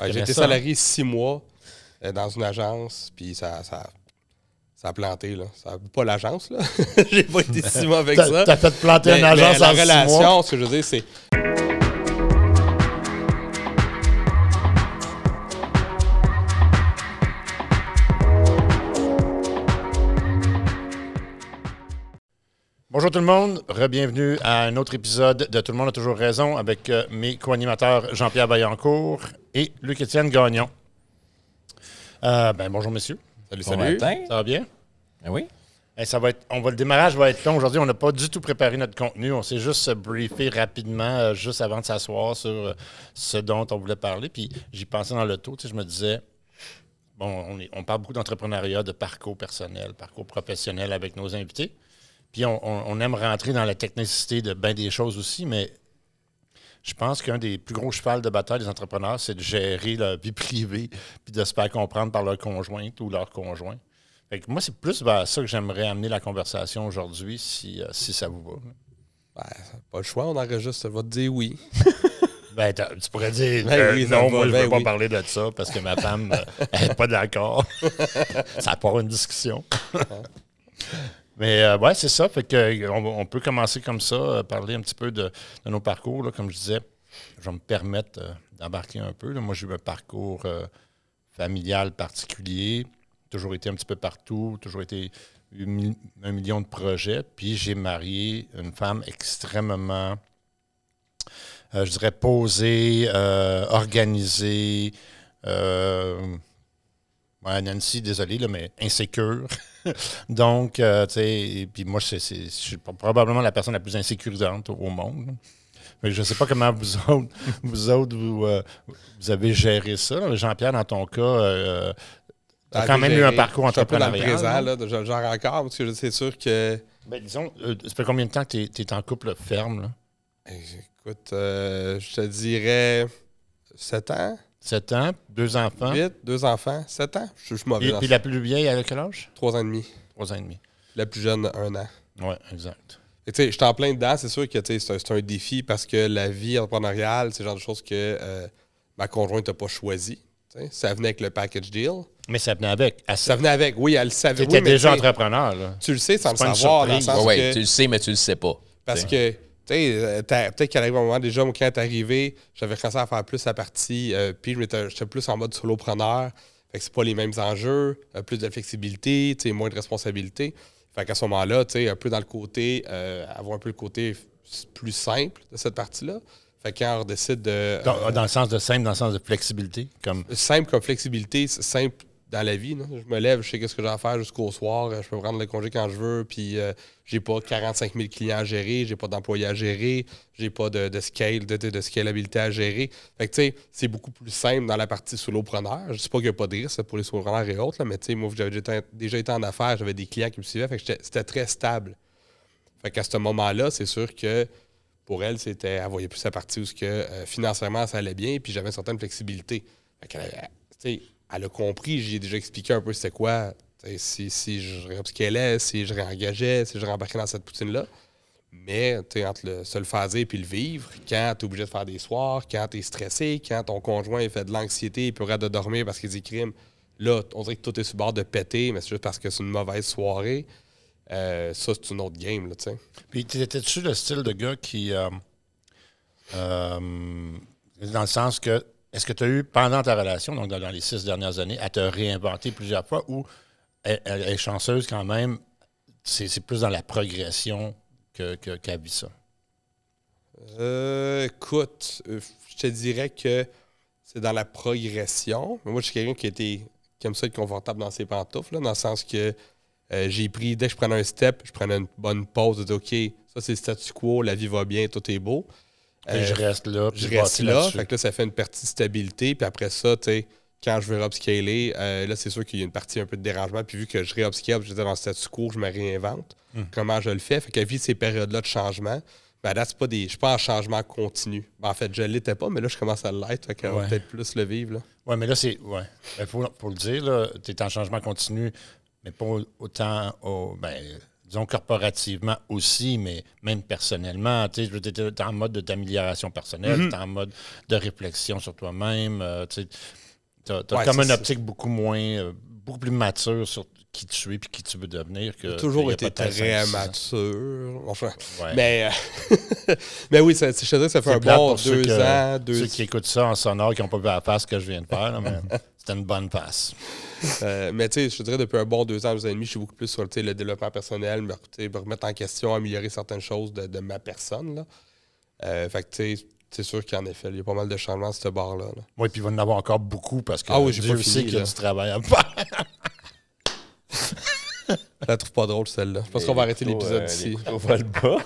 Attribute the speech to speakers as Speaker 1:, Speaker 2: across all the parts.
Speaker 1: Ouais, J'ai été
Speaker 2: ça,
Speaker 1: salarié six mois euh, dans une agence, puis ça, ça, ça a planté. Là. Ça, pas l'agence, là. J'ai pas été six mois avec ça.
Speaker 2: t'as fait planter
Speaker 1: Mais-
Speaker 2: une agence
Speaker 1: mais
Speaker 2: en
Speaker 1: la
Speaker 2: six mois.
Speaker 1: relation, ce que je veux dire, c'est.
Speaker 2: Bonjour tout le monde, re-bienvenue à un autre épisode de Tout le monde a toujours raison avec euh, mes co-animateurs Jean-Pierre Vaillancourt et Luc-Étienne Gagnon. Euh, ben, bonjour messieurs,
Speaker 1: Salut,
Speaker 3: Bon
Speaker 1: salut.
Speaker 3: matin.
Speaker 2: ça va bien?
Speaker 3: Ah oui?
Speaker 2: Eh, ça va être, on va, le démarrage va être long aujourd'hui. On n'a pas du tout préparé notre contenu. On s'est juste briefé rapidement, euh, juste avant de s'asseoir sur euh, ce dont on voulait parler. Puis j'y pensais dans le taux. Je me disais, bon, on, est- on parle beaucoup d'entrepreneuriat, de parcours personnel, parcours professionnel avec nos invités. Puis on, on- on aime rentrer dans la technicité de bien des choses aussi, mais je pense qu'un des plus gros chevals de bataille des entrepreneurs, c'est de gérer leur vie privée puis de se faire comprendre par leur conjointe ou leur conjoint. Fait que moi, c'est plus vers ça que j'aimerais amener la conversation aujourd'hui, si, euh, si ça vous va.
Speaker 1: Ben, pas le choix, on enregistre. Va te dire oui.
Speaker 2: Ben, tu pourrais dire
Speaker 1: Ben
Speaker 2: euh,
Speaker 1: oui, ça
Speaker 2: non,
Speaker 1: va,
Speaker 2: moi, je ne
Speaker 1: ben
Speaker 2: veux pas
Speaker 1: oui.
Speaker 2: parler de ça parce que ma femme n'est pas d'accord. ça part une discussion. Mais euh, ouais, c'est ça. Fait que, euh, on, peut commencer comme ça, euh, parler un petit peu de, nos parcours. là. Comme je disais, je vais me permettre d'embarquer un peu. Moi, j'ai eu un parcours familial particulier, toujours été un petit peu partout, toujours été un million de projets. Puis j'ai marié une femme extrêmement, je dirais, posée, organisée. Ouais, Nancy, désolé, là, mais insécure. Donc, euh, tu sais, puis moi, je suis probablement la personne la plus insécurisante au monde. là. Que je ne sais pas comment vous autres, vous, autres, vous, euh, vous avez géré ça. Jean-Pierre, dans ton cas, euh, tu as quand même eu un parcours
Speaker 1: Je suis dans le
Speaker 2: entrepreneurial.
Speaker 1: présent, là. de- Genre encore, parce que c'est sûr que.
Speaker 2: Ben, disons, euh, ça fait combien de temps que tu es, en couple ferme? Là?
Speaker 1: Eh, Écoute, euh, je te dirais 7 ans,
Speaker 2: Sept ans, deux enfants.
Speaker 1: 8, deux enfants, 7 ans. Je je suis mauvais
Speaker 2: Puis,
Speaker 1: dans
Speaker 2: puis la plus vieille, elle a quel âge?
Speaker 1: 3 ans et demi.
Speaker 2: Trois ans et demi.
Speaker 1: La plus jeune, 1 an.
Speaker 2: Oui, exact.
Speaker 1: Et Tu sais, je suis en plein dedans. C'est sûr que tu sais, c'est un, défi parce que la vie entrepreneuriale, c'est le genre de choses que euh, ma conjointe n'a pas choisi. tu sais. Ça venait avec le package deal.
Speaker 2: Mais ça venait avec. Elle
Speaker 1: Ça venait avec, oui, elle le
Speaker 2: Tu
Speaker 1: savait.
Speaker 2: étais
Speaker 1: Oui, mais
Speaker 2: déjà
Speaker 1: tu
Speaker 2: entrepreneur. Là.
Speaker 1: Tu le sais sans le savoir, dans le
Speaker 2: surprise.
Speaker 1: sens
Speaker 3: Ouais,
Speaker 1: que-
Speaker 3: ouais, tu le sais, mais tu le sais pas.
Speaker 1: Parce
Speaker 3: T'sais.
Speaker 1: que, tu sais, euh, peut-être qu'à un moment, déjà, quand t'es arrivé, j'avais commencé à faire plus la partie, euh, puis j'étais plus en mode solopreneur. Fait que c'est pas les mêmes enjeux, euh, plus de flexibilité, tu sais, moins de responsabilité. Fait qu'à ce moment-là, tu sais, un peu dans le côté, euh, avoir un peu le côté plus simple de cette partie-là. Fait quand on décide de.
Speaker 2: Dans,
Speaker 1: euh,
Speaker 2: dans le sens de simple, dans le sens de flexibilité. Comme,
Speaker 1: simple comme flexibilité, c'est simple dans la vie. Je me lève, je sais qu'est-ce que j'ai à faire jusqu'au soir. euh, Je peux prendre le congé quand je veux. Puis euh, j'ai pas 45 000 clients à gérer, j'ai pas d'employés à gérer, j'ai pas de, scale, de, scalabilité à gérer. Fait que tu sais, c'est beaucoup plus simple dans la partie solopreneur. Je sais pas qu'il n'y a pas de risque pour les solopreneurs et autres, mais tu sais, moi, j'avais déjà été- en affaires, j'avais des clients qui me suivaient. Fait que c'était très stable. Fait qu'à ce moment-là, c'est sûr que pour elle, c'était, elle voyait plus sa partie où ce que, euh, financièrement, ça allait bien, puis j'avais une certaine flexibilité. Fait sais, elle a compris, j'ai déjà expliqué un peu c'était quoi, si, si je réupscalais, si je réengageais, si je rembarquais dans cette poutine-là. Mais, entre le, se le faire puis le vivre, quand tu es obligé de faire des soirs, quand tu es stressé, quand ton conjoint fait de l'anxiété, il peut arrêter de dormir parce qu'il dit crime, là, on dirait que tout est sur bord de péter, mais c'est juste parce que c'est une mauvaise soirée. Euh, ça, c'est une autre game, là, tu.
Speaker 2: Puis, étais-tu le style de gars qui. euh, euh, dans le sens que. Est-ce que tu as eu, pendant ta relation, donc dans, les six dernières années, à te réinventer plusieurs fois ou elle, est chanceuse quand même? C'est plus dans la progression que- que- qu'elle vit ça?
Speaker 1: Euh, écoute, euh, je te dirais que c'est dans la progression. Moi, je suis quelqu'un qui, était, qui aime ça être confortable dans ses pantoufles, dans le sens que euh, j'ai pris, dès que je prenais un step, je prenais une bonne pause, de dire, OK, ça c'est le statu quo, la vie va bien, tout est beau.
Speaker 2: Et
Speaker 1: Euh,
Speaker 2: je reste là. puis
Speaker 1: je reste là. Fait que là, ça fait une partie de stabilité. Puis après ça, tu sais, quand je veux upscaler, euh, là, c'est sûr qu'il y a une partie un peu de dérangement. Puis vu que je réupscale, je dans le statu quo, je me réinvente.
Speaker 2: Hmm.
Speaker 1: Comment je le fais? Fait qu'à vie ces périodes-là de changement, ben là, c'est pas des. Je suis pas en changement continu. Ben, en fait, je l'étais pas, mais là, je commence à l'être. Fait qu'on va
Speaker 2: Ouais.
Speaker 1: peut-être plus le vivre. Là.
Speaker 2: Oui, mais là, c'est. Ouais. Faut, faut le dire, tu es en changement continu, mais pas autant au, ben, disons, corporativement aussi, mais même personnellement. Tu es en mode d'amélioration personnelle,
Speaker 1: Mhm.
Speaker 2: tu es en mode de réflexion sur toi-même. euh, tu as,
Speaker 1: Ouais,
Speaker 2: comme une optique beaucoup moins, euh, beaucoup plus mature sur qui tu es et qui tu veux devenir. que
Speaker 1: toujours été très mature. Enfin,
Speaker 2: Ouais.
Speaker 1: mais, euh, mais oui, ça, je te que ça fait un bon deux
Speaker 2: que-
Speaker 1: ans. Deux,
Speaker 2: Ceux qui écoutent ça en sonore, qui n'ont pas vu la passe que je viens de faire, là, mais c'était une bonne passe.
Speaker 1: Euh, mais tu sais, je te dirais depuis un bon deux ans, deux ans et demi, je suis beaucoup plus sur le développement personnel, me, me remettre en question, améliorer certaines choses de, de ma personne. Là. Euh, fait que tu sais, c'est sûr qu'en effet, il y a pas mal de changements à ce bar-là. là.
Speaker 2: Oui, puis il va en avoir encore beaucoup parce que
Speaker 1: Ah oui,
Speaker 2: Dieu
Speaker 1: pas
Speaker 2: sait qu'il y a du travail à faire.
Speaker 1: Je la trouve pas drôle, celle-là. Je pense qu'on va arrêter l'épisode ici.
Speaker 3: On va le bas.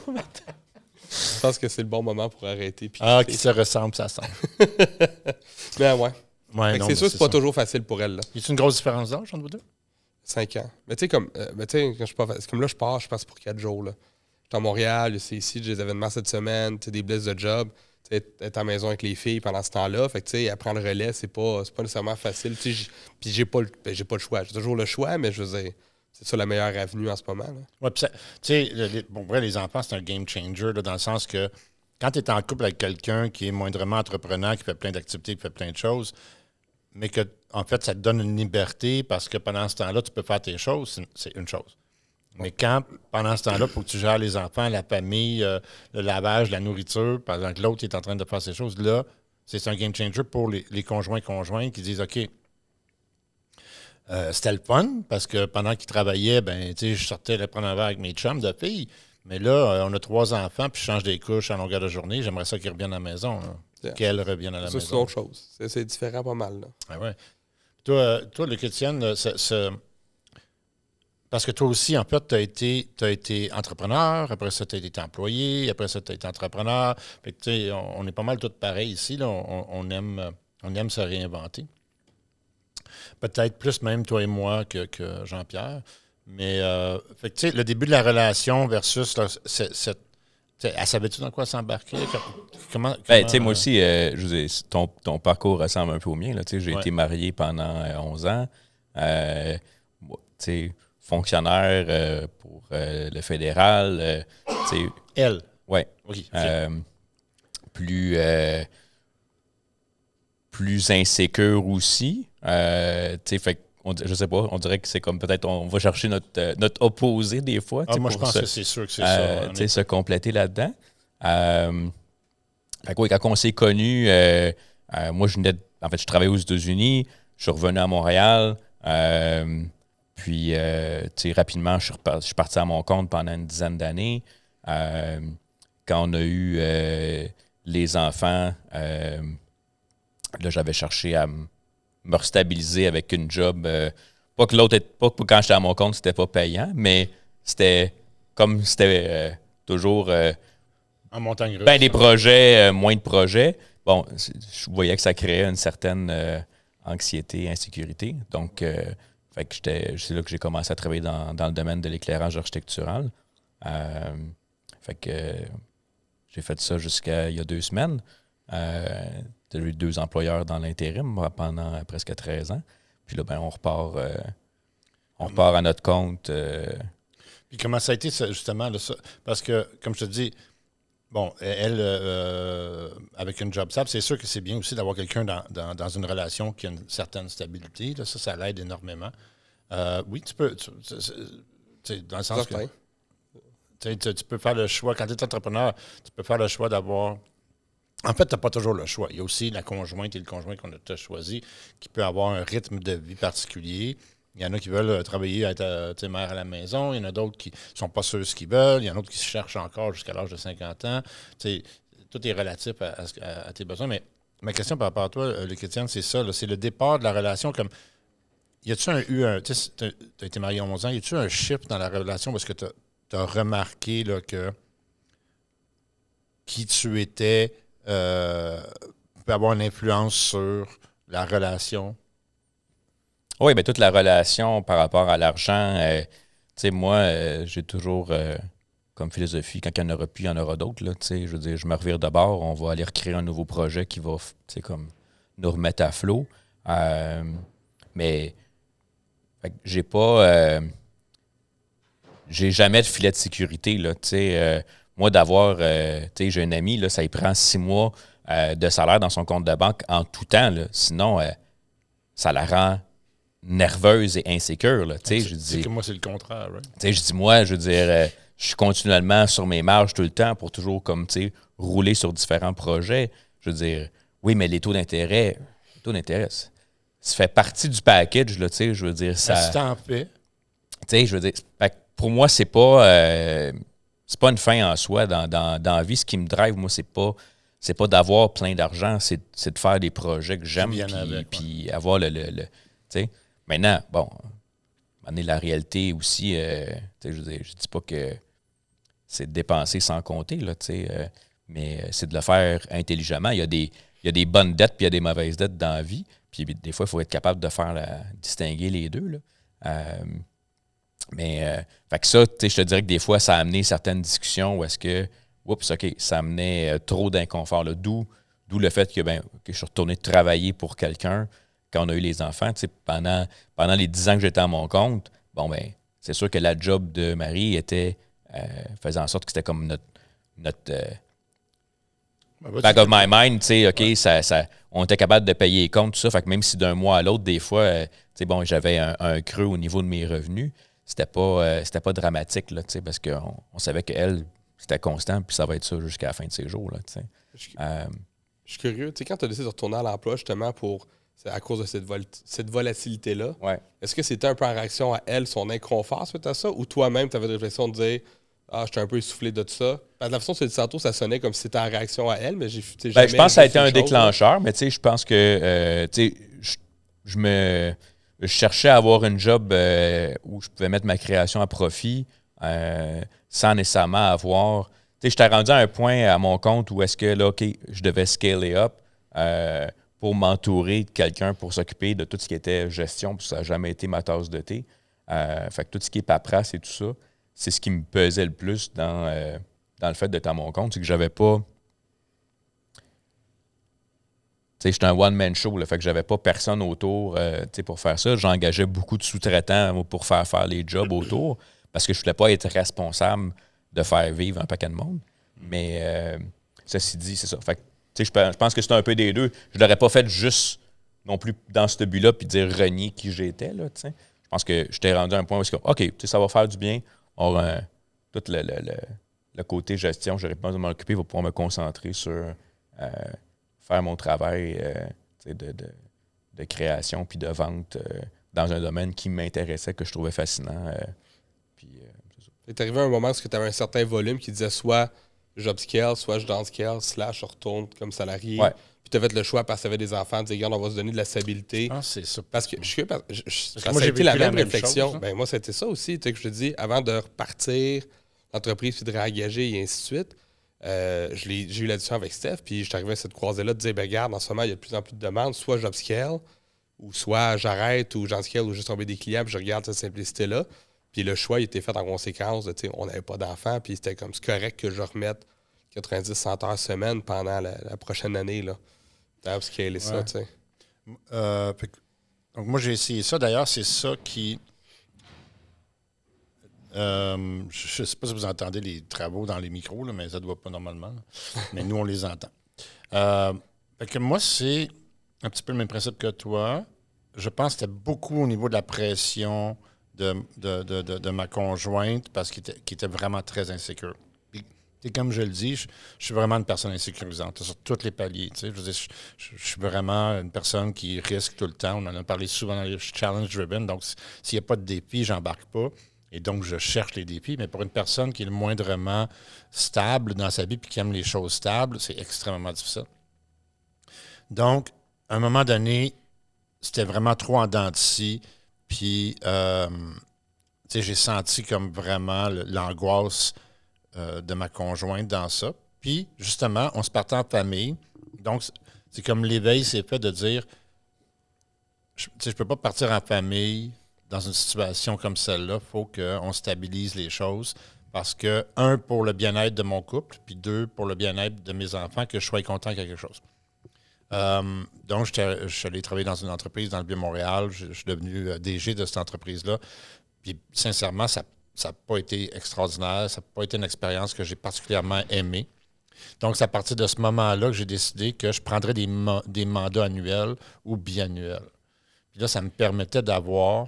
Speaker 1: Je pense que c'est le bon moment pour arrêter. puis
Speaker 2: Ah, qui se ressemble, ça semble.
Speaker 1: Mais ouais.
Speaker 2: Ouais,
Speaker 1: c'est sûr que c'est pas
Speaker 2: ça.
Speaker 1: toujours facile pour elle. Là.
Speaker 2: Y a une grosse différence d'âge entre vous deux?
Speaker 1: 5 ans. Mais tu sais, comme, euh, mais tu sais, quand je pars, comme là, je pars, je passe pour 4 jours. Là. Je suis à Montréal, c'est ici, j'ai des événements cette semaine, tu sais, des blesses de job. Tu sais, être à la maison avec les filles pendant ce temps-là. Fait que, tu sais, elle prend le relais, c'est pas, c'est pas nécessairement facile. Puis j'ai pas, le- ben, j'ai pas le choix. J'ai toujours le choix, mais je veux dire, c'est ça la meilleure avenue en ce moment.
Speaker 2: Ouais, puis ça- tu sais, bon, vrai, les enfants, c'est un game changer, là, dans le sens que quand tu es en couple avec quelqu'un qui est moindrement entrepreneur, qui fait plein d'activités, qui fait plein de choses, mais que, en fait, ça te donne une liberté parce que pendant ce temps-là, tu peux faire tes choses, c'est- une chose. Mais quand, pendant ce temps-là, faut que tu gères les enfants, la famille, euh, le lavage, la nourriture, pendant que l'autre est en train de faire ces choses, là, c'est un game changer pour les, les conjoints-conjoints qui disent OK, euh, c'était le fun parce que pendant qu'ils travaillaient, ben, je sortais aller prendre un verre avec mes chums de filles. Mais là, euh, on a trois enfants, puis je change des couches à longueur de journée. J'aimerais ça qu'ils reviennent à la maison. là.
Speaker 1: Yeah.
Speaker 2: Qu'elles reviennent à la
Speaker 1: Ça, c'est
Speaker 2: maison.
Speaker 1: autre chose. C'est, c'est différent pas mal. Là.
Speaker 2: Ah ouais. Toi, toi, le Étienne, euh, ce- ce- parce que toi aussi, en fait, tu as été, été entrepreneur, après ça, tu as été employé, après ça, tu as été entrepreneur. Fait que, tu sais, on, on est pas mal tous pareils ici. Là. On, on aime, on aime se réinventer. Peut-être plus même toi et moi que, que Jean-Pierre. Mais, euh, fait que, le début de la relation versus là, c'est- cette. Elle savait-tu dans quoi s'embarquer? Comment,
Speaker 3: Ben,
Speaker 2: comment,
Speaker 3: moi
Speaker 2: euh,
Speaker 3: aussi, euh, je ton, ton parcours ressemble un peu au mien. J'ai
Speaker 2: Ouais.
Speaker 3: été marié pendant euh, 11 ans. Euh, tu sais, fonctionnaire euh, pour euh, le fédéral. euh,
Speaker 2: Elle?
Speaker 3: ouais.
Speaker 2: Oui. ok.
Speaker 3: Euh, plus, euh, plus insécure aussi. Euh, fait que on je sais pas, on dirait que c'est comme peut-être on va chercher notre, euh, notre opposé des fois.
Speaker 2: Ah, moi, je pense
Speaker 3: se-
Speaker 2: que c'est sûr que c'est
Speaker 3: euh,
Speaker 2: ça.
Speaker 3: se compléter là-dedans. Euh, oui, quand on s'est connus, moi, je venais de- en fait, je travaillais aux États-Unis, je suis revenu à Montréal. puis, rapidement, je suis, je suis parti à mon compte pendant une dizaine d'années. Quand on a eu les enfants, là, j'avais cherché à me restabiliser avec une job. euh, pas que l'autre, pas que quand j'étais à mon compte, c'était pas payant, mais c'était comme c'était euh, toujours euh,
Speaker 2: En montagne russe.
Speaker 3: ben des projets, euh, moins de projets. Bon, je voyais que ça créait une certaine anxiété, insécurité. Donc, fait que c'est là que j'ai commencé à travailler dans, dans le domaine de l'éclairage architectural. Euh, fait que euh, j'ai fait ça jusqu'à il y a deux semaines. Euh, j'ai eu deux employeurs dans l'intérim pendant presque 13 ans. Puis là, ben, on repart, euh, on repart à notre compte. euh,
Speaker 2: Puis comment ça a été, justement, là, ça? Parce que, comme je te dis, bon, elle, euh, avec une job stable, c'est sûr que c'est bien aussi d'avoir quelqu'un dans, dans- dans une relation qui a une certaine stabilité. Là, ça, ça l'aide énormément. Euh, oui, tu peux. tu- tu- tu sais, dans le sens que tu- tu peux faire le choix. Quand tu es entrepreneur, tu peux faire le choix d'avoir. En fait, tu n'as pas toujours le choix. Il y a aussi la conjointe et le conjoint qu'on a choisi qui peut avoir un rythme de vie particulier. Il y en a qui veulent euh, travailler, être euh, mère à la maison. Il y en a d'autres qui sont pas sûrs ce qu'ils veulent. Il y en a d'autres qui se cherchent encore jusqu'à l'âge de 50 ans. Tout est relatif à, à à- à tes besoins. Mais ma question par rapport à toi, euh, Luc Étienne, c'est ça. C'est le départ de la relation. Comme, y a-tu eu un. Tu as été marié 11 ans. Y a-tu un shift dans la relation parce que tu as remarqué que qui tu étais euh, peut avoir une influence sur la relation?
Speaker 3: Oui, mais toute la relation par rapport à l'argent, euh, tu sais, moi, euh, j'ai toujours comme philosophie, quand il y en aura plus, il y en aura d'autres. tu sais, Je veux dire, je me revire d'abord, on va aller recréer un nouveau projet qui va tu sais, comme nous remettre à flot. Mais j'ai pas. j'ai jamais de filet de sécurité. Là, euh, moi, d'avoir, euh, j'ai un ami, là, ça y prend six mois euh, de salaire dans son compte de banque en tout temps. Là. Sinon, ça la rend nerveuse et insécure. Là, je
Speaker 2: dis, que moi, c'est le contraire.
Speaker 3: Je dis, moi, je veux dire, je suis continuellement sur mes marges tout le temps pour toujours comme, rouler sur différents projets. Je veux dire, oui, mais les taux d'intérêt, les taux d'intérêt, ça fait partie du package, là, je veux dire, ça...
Speaker 2: T'en.
Speaker 3: Tu sais, je veux dire, pour moi, c'est pas euh, c'est pas une fin en soi dans, dans, dans, la vie. Ce qui me drive, moi, c'est pas c'est pas d'avoir plein d'argent, c'est, de faire des projets que j'aime puis, avoir le, le, Maintenant, bon, la réalité aussi, euh, je veux dire, je dis pas que c'est de dépenser sans compter, là, euh, mais c'est de le faire intelligemment. Il y a des, il y a des bonnes dettes puis il y a des mauvaises dettes dans la vie. Puis des fois, il faut être capable de faire la, distinguer les deux. Là. Euh, mais euh, fait que ça, je te dirais que des fois, ça a amené certaines discussions où est-ce que, oups, OK, ça amenait euh, trop d'inconfort. D'où, d'où le fait que, ben, que je suis retourné travailler pour quelqu'un quand on a eu les enfants. Pendant, pendant les dix ans que j'étais à mon compte, bon, ben, c'est sûr que la job de Marie était, faisait en sorte que c'était comme notre, notre ben, back of my mind, tu sais, OK, ça, ça, on était capable de payer les comptes, tout ça. Fait que même si d'un mois à l'autre, des fois, euh, tu sais, bon, j'avais un, creux au niveau de mes revenus, c'était pas, euh, c'était pas dramatique, là, tu sais, parce qu'on on savait qu'elle, c'était constant, puis ça va être ça jusqu'à la fin de ses jours, là, sais.
Speaker 1: Euh, je suis curieux, tu sais, quand tu as décidé de retourner à l'emploi, justement, pour à cause de cette, cette volatilité-là,
Speaker 3: ouais.
Speaker 1: est-ce que c'était un peu en réaction à elle, son inconfort suite à ça, ou toi-même, tu avais de dire ah, j'étais un peu essoufflé de tout ça. de la façon dont tu tantôt, ça sonnait comme si c'était en réaction à elle, mais j'ai
Speaker 3: ben, Je pense que ça a été un déclencheur, mais tu sais, je pense que euh, tu sais, je, me je cherchais à avoir une job euh, où je pouvais mettre ma création à profit euh, sans nécessairement avoir. Tu sais, j'étais rendu à un point à mon compte où est-ce que là, OK, je devais scaler up pour m'entourer de quelqu'un pour s'occuper de tout ce qui était gestion, que ça n'a jamais été ma tasse de thé. fait que tout ce qui est paperasse et tout ça c'est ce qui me pesait le plus dans, euh, dans le fait d'être à mon compte, c'est que j'avais pas. Tu sais, j'étais un one-man show, le fait que j'avais pas personne autour euh, pour faire ça. J'engageais beaucoup de sous-traitants pour faire faire les jobs autour parce que je voulais pas être responsable de faire vivre un paquet de monde. Mais euh, ceci dit, c'est ça. Fait que, je pense que c'est un peu des deux. Je l'aurais pas fait juste non plus dans ce but-là puis dire renier qui j'étais. Je pense que j'étais rendu à un point où, OK, ça va faire du bien Or, euh, tout le, côté gestion, je n'aurais pas besoin de m'en occuper pour pouvoir me concentrer sur faire mon travail euh, de, création puis de vente dans un domaine qui m'intéressait, que je trouvais fascinant. puis,
Speaker 1: est arrivé un moment où tu avais un certain volume qui disait soit job scale, soit je down scale, slash je retourne comme salarié. Puis tu as fait le choix parce que tu avais des enfants, de dire, on va se donner de la stabilité.
Speaker 2: Ah, c'est ça.
Speaker 1: Parce que je, ça a été la même réflexion. ben, moi, c'était ça aussi. Tu sais, que je te dis, avant de repartir l'entreprise puis de réengager et ainsi de suite, euh, j'ai eu la discussion avec Steph, puis je suis arrivé à cette croisée-là de dire, ben, regarde, en ce moment, il y a de plus en plus de demandes, soit job scale, ou soit j'arrête, ou j'en scale, ou juste tomber des clients, puis je regarde cette simplicité-là. Puis le choix, il était fait en conséquence. De, on n'avait pas d'enfants, puis c'était comme c'est correct que je remette 90-100 heures semaine pendant la, la prochaine année. Là. T'as upscalé ça, tu sais.
Speaker 2: Euh, donc, moi, j'ai essayé ça. D'ailleurs, c'est ça qui. Euh, je ne sais pas si vous entendez les travaux dans les micros, là, mais ça ne doit pas normalement. mais nous, on les entend. Euh, que moi, c'est un petit peu le même principe que toi. Je pense que c'était beaucoup au niveau de la pression de, de, ma conjointe parce qu'elle était, était, vraiment très insécure. Et comme je le dis, je, suis vraiment une personne insécurisante sur tous les paliers. Je, suis vraiment une personne qui risque tout le temps. On en a parlé souvent dans les challenge driven. Donc, s'il n'y a pas de défi, j'embarque pas. Et donc, je cherche les défis. Mais pour une personne qui est le moindrement stable dans sa vie et qui aime les choses stables, c'est extrêmement difficile. Donc, à un moment donné, c'était vraiment trop en dents de Puis, euh, j'ai senti comme vraiment l'angoisse euh, de ma conjointe dans ça. Puis, justement, on se partait en famille. Donc, c'est comme l'éveil s'est fait de dire je ne peux pas partir en famille dans une situation comme celle-là. Il faut qu'on stabilise les choses. Parce que, un, pour le bien-être de mon couple, puis deux, pour le bien-être de mes enfants, que je sois content de quelque chose. Euh, donc, je suis allé travailler dans une entreprise dans le Vieux-Montréal. Je, suis devenu euh, DG de cette entreprise-là. Puis, sincèrement, ça ça n'a pas été extraordinaire, ça n'a pas été une expérience que j'ai particulièrement aimée. Donc, c'est à partir de ce moment-là que j'ai décidé que je prendrais des, des mandats annuels ou biannuels. Puis là, ça me permettait d'avoir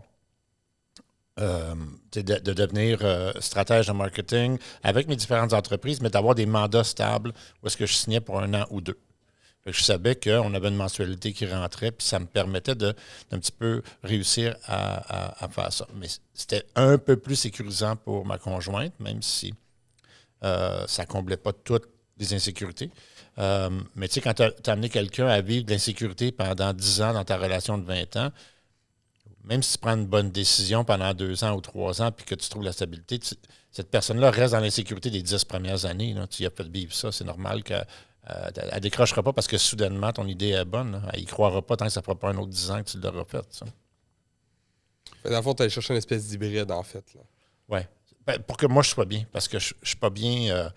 Speaker 2: euh, de, devenir euh, stratège de marketing avec mes différentes entreprises, mais d'avoir des mandats stables où est-ce que je signais pour un an ou deux. je savais qu'on avait une mensualité qui rentrait, puis ça me permettait d'un petit peu réussir à, faire ça. Mais c'était un peu plus sécurisant pour ma conjointe, même si euh, ça ne comblait pas toutes les insécurités. mais tu sais, quand tu as, as, amené quelqu'un à vivre de l'insécurité pendant 10 ans dans ta relation de 20 ans, même si tu prends une bonne décision pendant deux ans ou trois ans puis que tu trouves la stabilité, cette personne-là reste dans l'insécurité des dix premières années. Tu y as fait vivre ça. C'est normal qu'elle euh, ne décrochera pas parce que soudainement, ton idée est bonne. Elle n'y croira pas tant que ça ne fera pas un autre dix ans que tu l'auras fait. Ça.
Speaker 1: Dans le fond, tu as cherché une espèce d'hybride, en fait.
Speaker 2: Oui. Ben, pour que moi, je sois bien. Parce que je ne suis pas bien.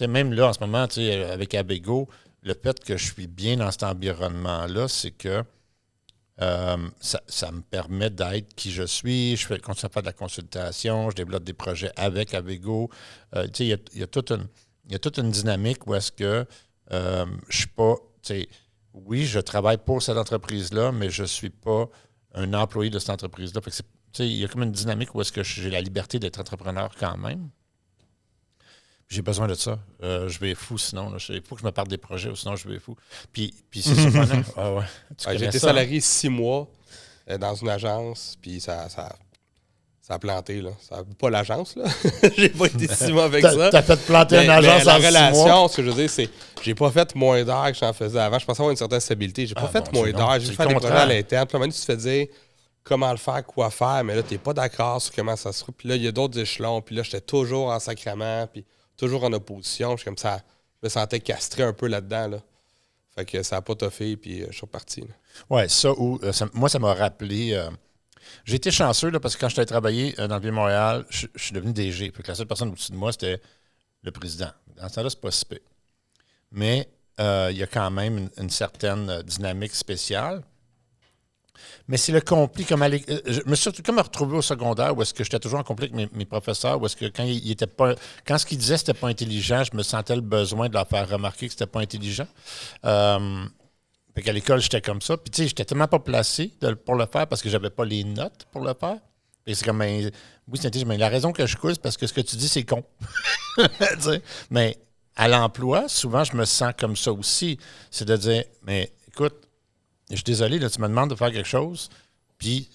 Speaker 2: Euh, même là, en ce moment, avec Abego, le fait que je suis bien dans cet environnement-là, c'est que euh, ça, me permet d'être qui je suis. Je fais, continue à faire de la consultation, je développe des projets avec Avego. Euh, il y, a, toute une, y a toute une dynamique où est-ce que euh, je suis pas. Oui, je travaille pour cette entreprise-là, mais je ne suis pas un employé de cette entreprise-là. Il y a comme une dynamique où est-ce que j'ai la liberté d'être entrepreneur quand même. J'ai besoin de ça. Euh, je vais fou sinon. Il faut que je me parle des projets, sinon je vais fou. Puis, puis c'est surprenant.
Speaker 1: ah ouais. J'ai été salarié six mois euh, dans une agence, puis ça, ça, ça a planté. Là. Ça, pas l'agence, là. j'ai pas été six mois avec ça.
Speaker 2: T'as fait planter une agence mais en la relation,
Speaker 1: ce que je veux dire, c'est j'ai pas fait moins d'heures que j'en faisais avant. Je pensais avoir une certaine stabilité. J'ai pas ah, fait moins d'heures. J'ai fait des projets à l'interne. Puis maintenant, tu te fais dire comment le faire, quoi faire, mais là, t'es pas d'accord sur comment ça se fait. Puis là, il y a d'autres échelons. Puis là, j'étais toujours en sacrement. Puis toujours en opposition. Je, comme ça, je me sentais castré un peu là-dedans. Là. Fait que ça n'a pas toffé, puis euh, je suis reparti.
Speaker 2: Oui, ça, ou, euh, moi, ça m'a rappelé. Euh, j'ai été chanceux là, parce que quand j'étais travaillé dans le Vieux-Montréal, je, suis devenu DG. Que la seule personne au-dessus de moi, c'était le président. Dans ce temps-là, c'est pas si Mais il y a quand même une certaine dynamique spéciale. Mais c'est le conflit. Comme euh, je me suis surtout comme retrouvé au secondaire où est-ce que j'étais toujours en conflit avec mes, professeurs, où est-ce que quand il, était pas. Quand ce qu'ils disaient c'était pas intelligent, je me sentais le besoin de leur faire remarquer que c'était pas intelligent. Euh, qu'à l'école, j'étais comme ça. Puis tu sais, j'étais tellement pas placé pour le faire parce que j'avais pas les notes pour le faire. Et c'est comme, oui, c'est mais la raison que je coule, c'est parce que ce que tu dis, c'est con. mais à l'emploi, souvent, je me sens comme ça aussi. C'est de dire, mais écoute, je suis désolé, là, tu me demandes de faire quelque chose, puis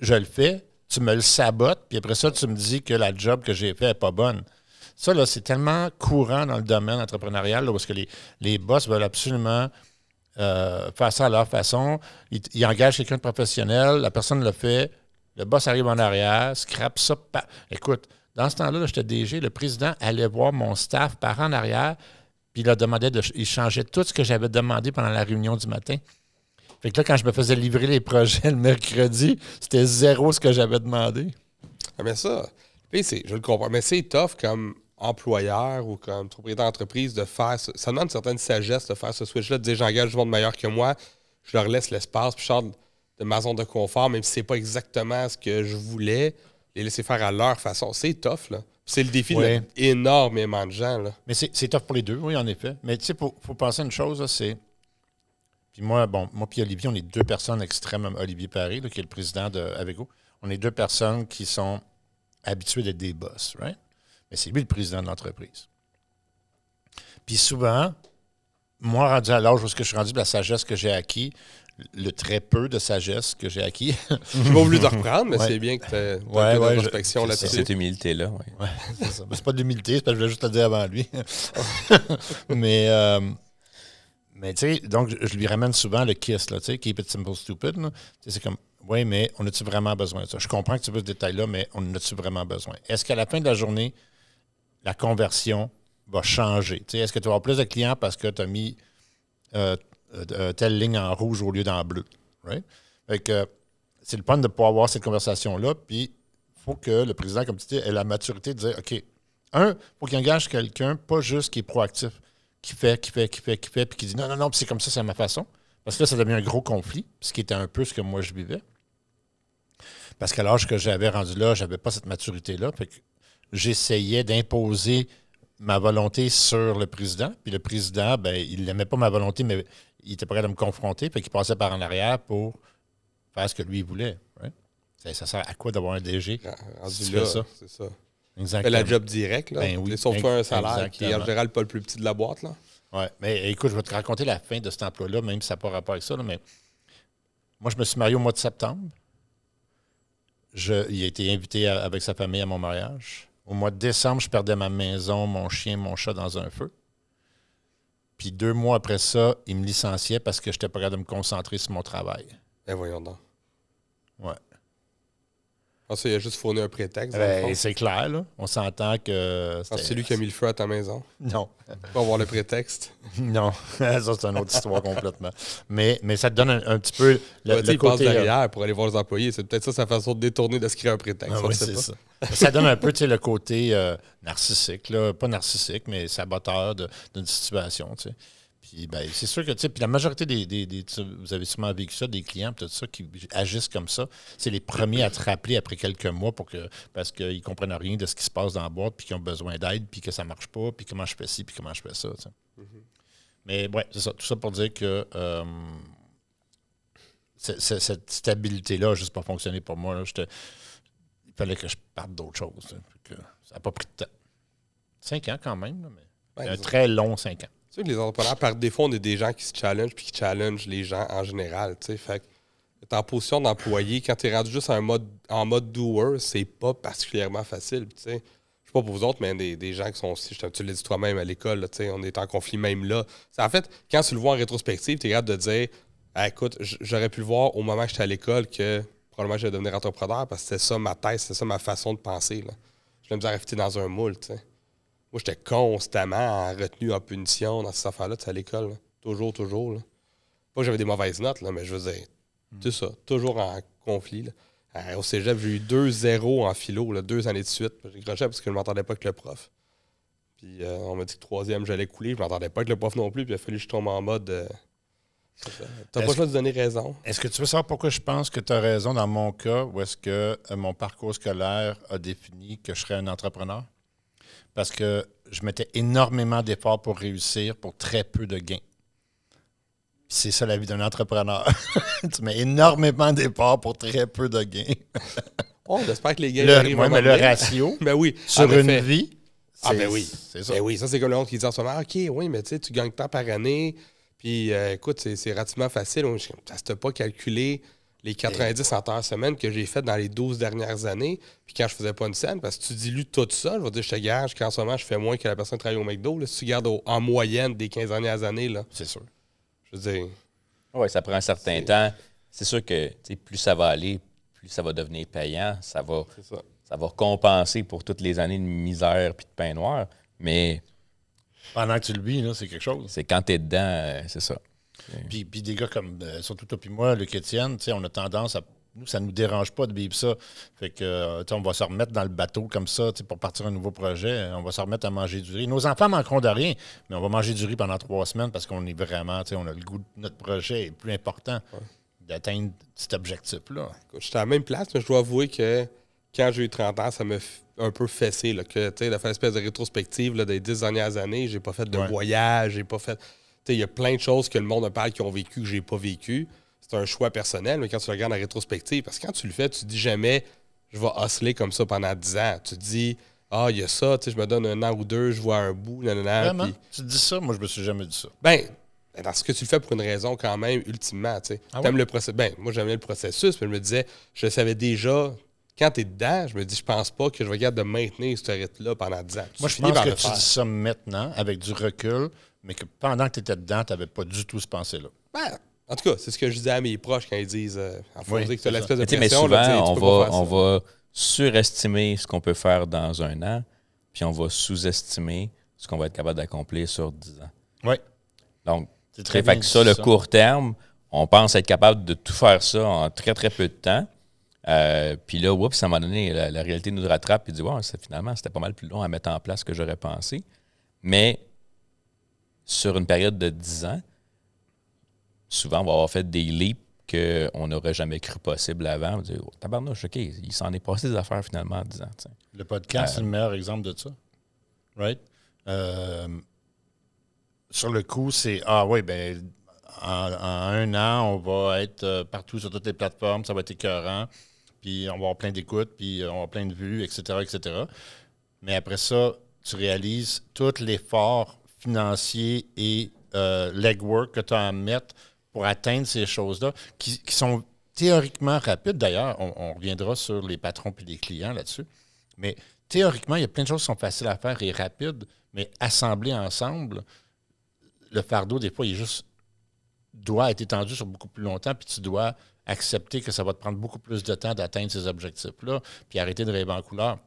Speaker 2: je le fais, tu me le sabotes, puis après ça, tu me dis que la job que j'ai fait n'est pas bonne. Ça, là, c'est tellement courant dans le domaine entrepreneurial, parce que les, les boss veulent absolument euh, faire ça à leur façon. Ils, engagent quelqu'un de professionnel, la personne le fait, le boss arrive en arrière, scrape ça. Écoute, dans ce temps-là, j'étais DG, le président allait voir mon staff par en arrière, puis il, a demandé de, il changeait tout ce que j'avais demandé pendant la réunion du matin. Fait que là, quand je me faisais livrer les projets le mercredi, c'était zéro ce que j'avais demandé.
Speaker 1: Ah, mais ça, je le comprends, mais c'est tough comme employeur ou comme propriétaire d'entreprise de faire ça. Ça demande une certaine sagesse de faire ce switch-là, de dire j'engage du monde meilleur que moi, je leur laisse l'espace, puis je sors de ma zone de confort, même si c'est pas exactement ce que je voulais, les laisser faire à leur façon. C'est tough, là. C'est le défi d'énormément de gens. Là.
Speaker 2: Mais c'est tough pour les deux, oui, en effet. Mais tu sais, il faut, penser à une chose, c'est puis moi, bon, moi puis Olivier, on est deux personnes extrêmes. Olivier Paris, qui est le président de Avego, on est deux personnes qui sont habituées d'être des boss, right? Mais c'est lui le président de l'entreprise. Puis souvent, moi, rendu à l'âge où je suis rendu, la sagesse que j'ai acquis, le très peu de sagesse que j'ai acquis.
Speaker 1: je n'ai pas voulu te reprendre, mais c'est bien que tu aies
Speaker 3: ouais, ouais, réflexion là-dessus. Cette humilité-là, oui.
Speaker 2: Ouais, c'est pas d'humilité, c'est parce que je voulais juste le dire avant lui. mais, euh, mais tu sais, donc je lui ramène souvent le kiss, là, tu sais, keep it simple, stupid. C'est comme, oui, mais on a-tu vraiment besoin de ça? Je comprends que tu veux ce détail-là, mais on a-tu vraiment besoin? Est-ce qu'à la fin de la journée, la conversion va changer? Est-ce que tu vas avoir plus de clients parce que tu as mis euh, euh, telle ligne en rouge au lieu d'en bleu? Right? Fait que c'est le point de pouvoir avoir cette conversation-là, puis il faut que le président, comme tu dis, ait la maturité de dire, OK, un, faut qu'il engage quelqu'un, pas juste qui est proactif qui fait, qui fait, qui fait, qui fait, puis qui dit non, non, non, c'est comme ça, c'est ma façon. Parce que là, ça devient un gros conflit, ce qui était un peu ce que moi je vivais. Parce qu'à l'âge que j'avais rendu là, j'avais pas cette maturité-là. j'essayais d'imposer ma volonté sur le président. Puis le président, ben, il n'aimait pas ma volonté, mais il était prêt à me confronter. Fait qu'il passait par en arrière pour faire ce que lui voulait. Ça, sert à quoi d'avoir un DG?
Speaker 1: Si là, ça? c'est ça.
Speaker 2: Exactement.
Speaker 1: la job direct, là.
Speaker 2: Ben oui,
Speaker 1: sauf un salaire qui est en général pas le plus petit de la boîte, là.
Speaker 2: Oui, mais écoute, je vais te raconter la fin de cet emploi-là, même si ça n'a pas rapport avec ça, mais moi, je me suis marié au mois de septembre. Je, il a été invité avec sa famille à mon mariage. Au mois de décembre, je perdais ma maison, mon chien, mon chat dans un feu. Puis deux mois après ça, il me licenciait parce que je n'étais pas capable de me concentrer sur mon travail.
Speaker 1: Eh voyons donc.
Speaker 2: Ouais.
Speaker 1: Ah, ça, il a juste fourni un prétexte.
Speaker 2: Ben, c'est clair, là. On s'entend que.
Speaker 1: Ah, c'est lui qui a mis le feu à ta maison?
Speaker 2: Non.
Speaker 1: Pour avoir le prétexte?
Speaker 2: non. ça, c'est une autre histoire complètement. Mais, mais ça te donne un, petit peu
Speaker 1: le, le côté. Il derrière pour aller voir les employés. C'est peut-être ça sa façon de détourner de se créer un prétexte.
Speaker 2: Ah, oui, c'est ça. ça donne un peu le côté euh, narcissique, là. Pas narcissique, mais saboteur d'une situation, tu sais. Puis ben, c'est sûr que, tu sais, puis la majorité des, Vous avez sûrement vécu ça, des clients, tout ça, qui agissent comme ça. C'est les premiers à te rappeler après quelques mois pour que, parce qu'ils ne comprennent rien de ce qui se passe dans la boîte, puis qu'ils ont besoin d'aide, puis que ça ne marche pas, puis comment je fais ci, puis comment je fais ça. Mm-hmm. Mais ouais, c'est ça. Tout ça pour dire que euh, cette stabilité-là n'a juste pas fonctionné pour moi. il fallait que je parte d'autre chose. ça n'a pas pris de temps. Cinq ans quand même, mais un très long cinq ans.
Speaker 1: Tu sais que les entrepreneurs, par défaut, on est des gens qui se challengent puis qui challengent les gens en général. Tu sais, fait que en position d'employé, quand tu es rendu juste en mode, en mode doer, c'est pas particulièrement facile. Tu sais. Je sais pas pour vous autres, mais des, des gens qui sont aussi, tu l'as dit toi-même à l'école, tu sais, on est en conflit même là. en fait, quand tu le vois en rétrospective, tu es capable de dire ah, écoute, j'aurais pu le voir au moment où j'étais à l'école que probablement j'allais devenir entrepreneur parce que c'était ça ma thèse, c'était ça ma façon de penser. Là. Je me à dans un moule. Tu sais. Moi, j'étais constamment retenu en punition dans cette affaire-là, à l'école. Toujours, toujours. Pas que j'avais des mauvaises notes, là, mais je veux dire, hmm. tout ça, toujours en conflit. Euh, au cégep, j'ai eu 2-0 en philo, deux années de suite. J'ai croché parce que je ne m'entendais pas avec le prof. Puis euh, on m'a dit que troisième, j'allais couler. Je ne m'entendais pas avec le prof non plus. Puis il a fallu que je tombe en mode. Euh, T'as pas le choix de donner raison.
Speaker 2: Est-ce que tu veux savoir pourquoi je pense que tu as raison dans mon cas ou est-ce que mon parcours scolaire a défini que je serais un entrepreneur? Parce que je mettais énormément d'efforts pour réussir pour très peu de gains. C'est ça la vie d'un entrepreneur. tu mets énormément d'efforts pour très peu de gains.
Speaker 1: oh, j'espère que les gains
Speaker 2: le, arrivent. mais le ratio
Speaker 1: ben oui,
Speaker 2: sur une vie.
Speaker 1: Ah ben oui, c'est ça. Ben oui, ça c'est comme le monde qui dit en ce moment, OK, oui, mais tu sais, tu gagnes tant par année, puis euh, écoute, c'est relativement facile. Ça ne pas calculé les 90 en heures semaine que j'ai fait dans les 12 dernières années, puis quand je faisais pas une scène, parce que tu dilues tout ça, je vais dire, je te gage qu'en ce moment, je fais moins que la personne qui travaille au McDo. si tu gardes en moyenne des 15 dernières années, là.
Speaker 2: C'est sûr.
Speaker 1: Je veux dire.
Speaker 3: Oui, ça prend un certain temps. C'est sûr que plus ça va aller, plus ça va devenir payant. Ça va, ça. va compenser pour toutes les années de misère puis de pain noir. Mais.
Speaker 2: Pendant que tu le vis, c'est quelque chose.
Speaker 3: C'est quand tu es dedans, euh, c'est ça.
Speaker 2: Puis, des gars comme, euh, surtout toi puis moi, Luc Étienne, on a tendance à. Nous, ça ne nous dérange pas de vivre ça. Fait que, euh, on va se remettre dans le bateau comme ça, pour partir un nouveau projet. On va se remettre à manger du riz. Nos enfants manqueront de rien, mais on va manger du riz pendant trois semaines parce qu'on est vraiment, on a le goût de notre projet est plus important d'atteindre cet objectif-là.
Speaker 1: J'étais à la même place, mais je dois avouer que quand j'ai eu 30 ans, ça m'a un peu fessé. Là, que, de faire une espèce de rétrospective des dix dernières années, j'ai pas fait de voyage, j'ai pas fait. Il y a plein de choses que le monde me parle qui ont vécu que j'ai pas vécu. C'est un choix personnel, mais quand tu regardes en rétrospective, parce que quand tu le fais, tu te dis jamais je vais hustler comme ça pendant 10 ans. Tu te dis Ah, il y a ça, je me donne un an ou deux, je vois un bout, nanana.
Speaker 2: Vraiment? Tu te dis ça? Moi, je me suis jamais dit ça.
Speaker 1: Ben, dans ce que tu le fais pour une raison quand même, ultimement. Tu ah le processus. Ben, moi, j'aimais le processus, mais je me disais, je savais déjà, quand tu es dedans, je me dis, je pense pas que je vais garder de maintenir ce rythme-là pendant 10 ans.
Speaker 2: moi, je pense que tu dis ça maintenant, avec du recul mais que pendant que tu étais dedans, tu n'avais pas du tout ce pensée-là.
Speaker 1: Ben, en tout cas, c'est ce que je disais à mes proches quand ils disent euh, en que tu as l'espèce de pression.
Speaker 3: Mais souvent, on, va, on va surestimer ce qu'on peut faire dans un an, puis on va sous-estimer ce qu'on va être capable d'accomplir sur 10 ans.
Speaker 2: Oui.
Speaker 3: Donc, c'est très fait que ça, le court terme, on pense être capable de tout faire ça en très, très peu de temps. Euh, puis là, oups, ça m'a donné, la, réalité nous rattrape et dit, wow, finalement, c'était pas mal plus long à mettre en place que j'aurais pensé. Mais sur une période de 10 ans, souvent, on va avoir fait des leaps qu'on n'aurait jamais cru possible avant. On dit, oh, tabarnouche, OK, il s'en est passé des affaires finalement en 10 ans.
Speaker 2: Le podcast,
Speaker 3: Euh,
Speaker 2: c'est le meilleur exemple de ça. Right? Euh, sur le coup, c'est Ah oui, ben en, en un an, on va être euh, partout sur toutes les plateformes, ça va être écœurant, puis on va avoir plein d'écoutes, puis euh, on va avoir plein de vues, etc., etc. Mais après ça, tu réalises tout l'effort financier et euh, legwork que tu as à mettre pour atteindre ces choses-là, qui, sont théoriquement rapides. D'ailleurs, on, reviendra sur les patrons et les clients là-dessus. Mais théoriquement, il y a plein de choses qui sont faciles à faire et rapides, mais assemblées ensemble, le fardeau, des fois, il juste doit être étendu sur beaucoup plus longtemps, puis tu dois accepter que ça va te prendre beaucoup plus de temps d'atteindre ces objectifs-là, puis arrêter de rêver en couleur.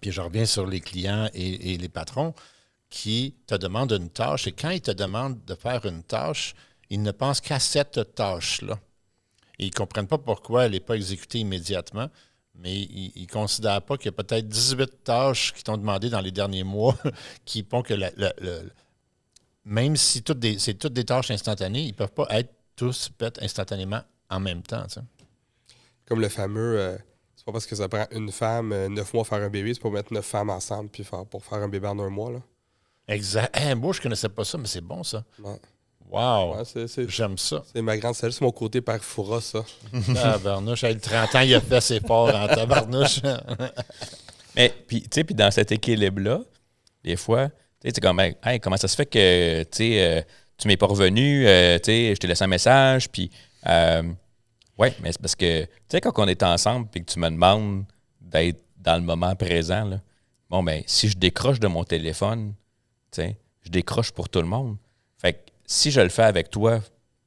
Speaker 2: Puis je reviens sur les clients et les patrons qui te demandent une tâche, et quand ils te demandent de faire une tâche, ils ne pensent qu'à cette tâche-là. Ils ne comprennent pas pourquoi elle n'est pas exécutée immédiatement, mais ils ne considèrent pas qu'il y a peut-être 18 tâches qui t'ont demandé dans les derniers mois qui font que même si c'est toutes des tâches instantanées, ils ne peuvent pas être tous faits instantanément en même temps.
Speaker 1: Comme le fameux, euh, c'est pas parce que ça prend une femme euh, neuf mois faire un bébé, c'est pour mettre neuf femmes ensemble puis faire, pour faire un bébé en un mois. Là.
Speaker 2: Exact. Hey, moi, je ne connaissais pas ça, mais c'est bon, ça.
Speaker 1: Ouais.
Speaker 2: Wow!
Speaker 1: Ouais, c'est, c'est-
Speaker 2: J'aime ça.
Speaker 1: c'est ma grande sagesse, c'est mon côté père Foura, ça.
Speaker 2: Tabarnouche, le 30 ans, il a fait ses forts en tabarnouche.
Speaker 3: Mais, puis, tu sais, puis dans cet équilibre-là, des fois, tu sais, comme, hey, comment ça se fait que, tu sais, euh, tu m'es pas revenu, euh, tu sais, je t'ai laissé un message, puis, euh, ouais, mais c'est parce que, tu sais, quand on est ensemble, puis que tu me demandes d'être dans le moment présent, là, bon, ben, si je décroche de mon téléphone, je décroche pour tout le monde. Fait que si je le fais avec toi,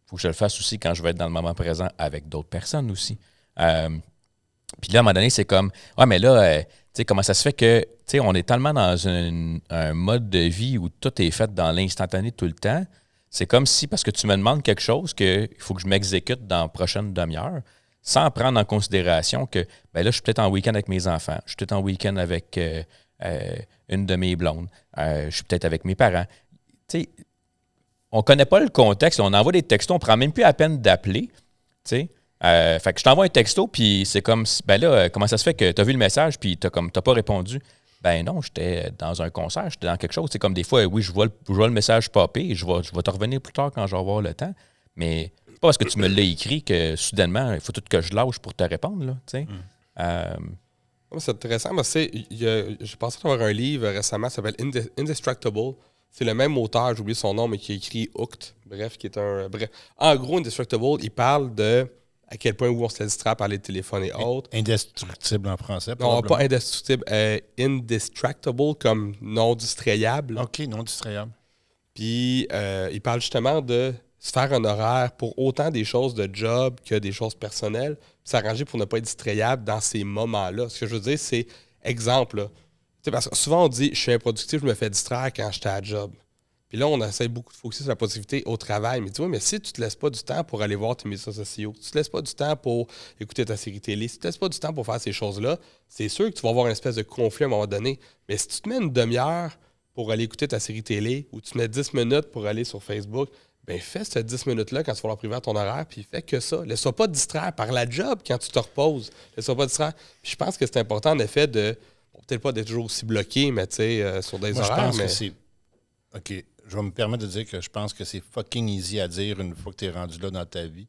Speaker 3: faut que je le fasse aussi quand je vais être dans le moment présent avec d'autres personnes aussi. Euh, puis là, à un moment donné, c'est comme, ouais, mais là, euh, tu sais, comment ça se fait que, tu sais, on est tellement dans un, un mode de vie où tout est fait dans l'instantané tout le temps. C'est comme si, parce que tu me demandes quelque chose, qu'il faut que je m'exécute dans la prochaine demi-heure, sans prendre en considération que, ben là, je suis peut-être en week-end avec mes enfants, je suis peut-être en week-end avec euh, euh, une de mes blondes, euh, je suis peut-être avec mes parents. Tu sais, on connaît pas le contexte, on envoie des textos, on prend même plus la peine d'appeler, tu sais. Euh, fait que je t'envoie un texto, puis c'est comme, ben là, comment ça se fait que tu as vu le message, puis tu n'as pas répondu? Ben non, j'étais dans un concert, j'étais dans quelque chose. C'est comme des fois, oui, je vois le, je vois le message popper, je vais, je vais te revenir plus tard quand je vais avoir le temps. Mais pas parce que tu me l'as écrit que soudainement, il faut tout que je lâche pour te répondre, là, tu sais. Euh,
Speaker 1: C'est intéressant parce que j'ai pensé avoir un livre récemment qui s'appelle Inde- Indestructible. C'est le même auteur, j'ai oublié son nom, mais qui a écrit Hooked. Bref, qui est un. Bref. En gros, Indestructible, il parle de à quel point où on se laisse par les téléphones et autres.
Speaker 2: Indestructible en français.
Speaker 1: Non, pas indestructible, euh, indestructible comme non distrayable.
Speaker 2: OK, non distrayable.
Speaker 1: Puis euh, il parle justement de se faire un horaire pour autant des choses de job que des choses personnelles, s'arranger pour ne pas être distrayable dans ces moments-là. Ce que je veux dire, c'est exemple. là. Parce que souvent on dit je suis improductif, je me fais distraire quand j'étais à job. Puis là, on essaie beaucoup de focuser sur la productivité au travail. Mais tu vois, mais si tu te laisses pas du temps pour aller voir tes médias sociaux, tu te laisses pas du temps pour écouter ta série télé, si tu te laisses pas du temps pour faire ces choses-là, c'est sûr que tu vas avoir une espèce de conflit à un moment donné. Mais si tu te mets une demi-heure pour aller écouter ta série télé ou tu te mets 10 minutes pour aller sur Facebook, ben fais ces 10 minutes-là quand tu vas leur priver à ton horaire, puis fais que ça. Laisse-toi pas te distraire par la job quand tu te reposes. Laisse-toi pas te distraire. Puis je pense que c'est important, en effet, de. bon, peut-être pas d'être toujours aussi bloqué, mais tu sais, euh, sur des
Speaker 2: Moi, je
Speaker 1: horaires.
Speaker 2: pense
Speaker 1: mais...
Speaker 2: que c'est. OK. Je vais me permettre de dire que je pense que c'est fucking easy à dire une fois que tu es rendu là dans ta vie,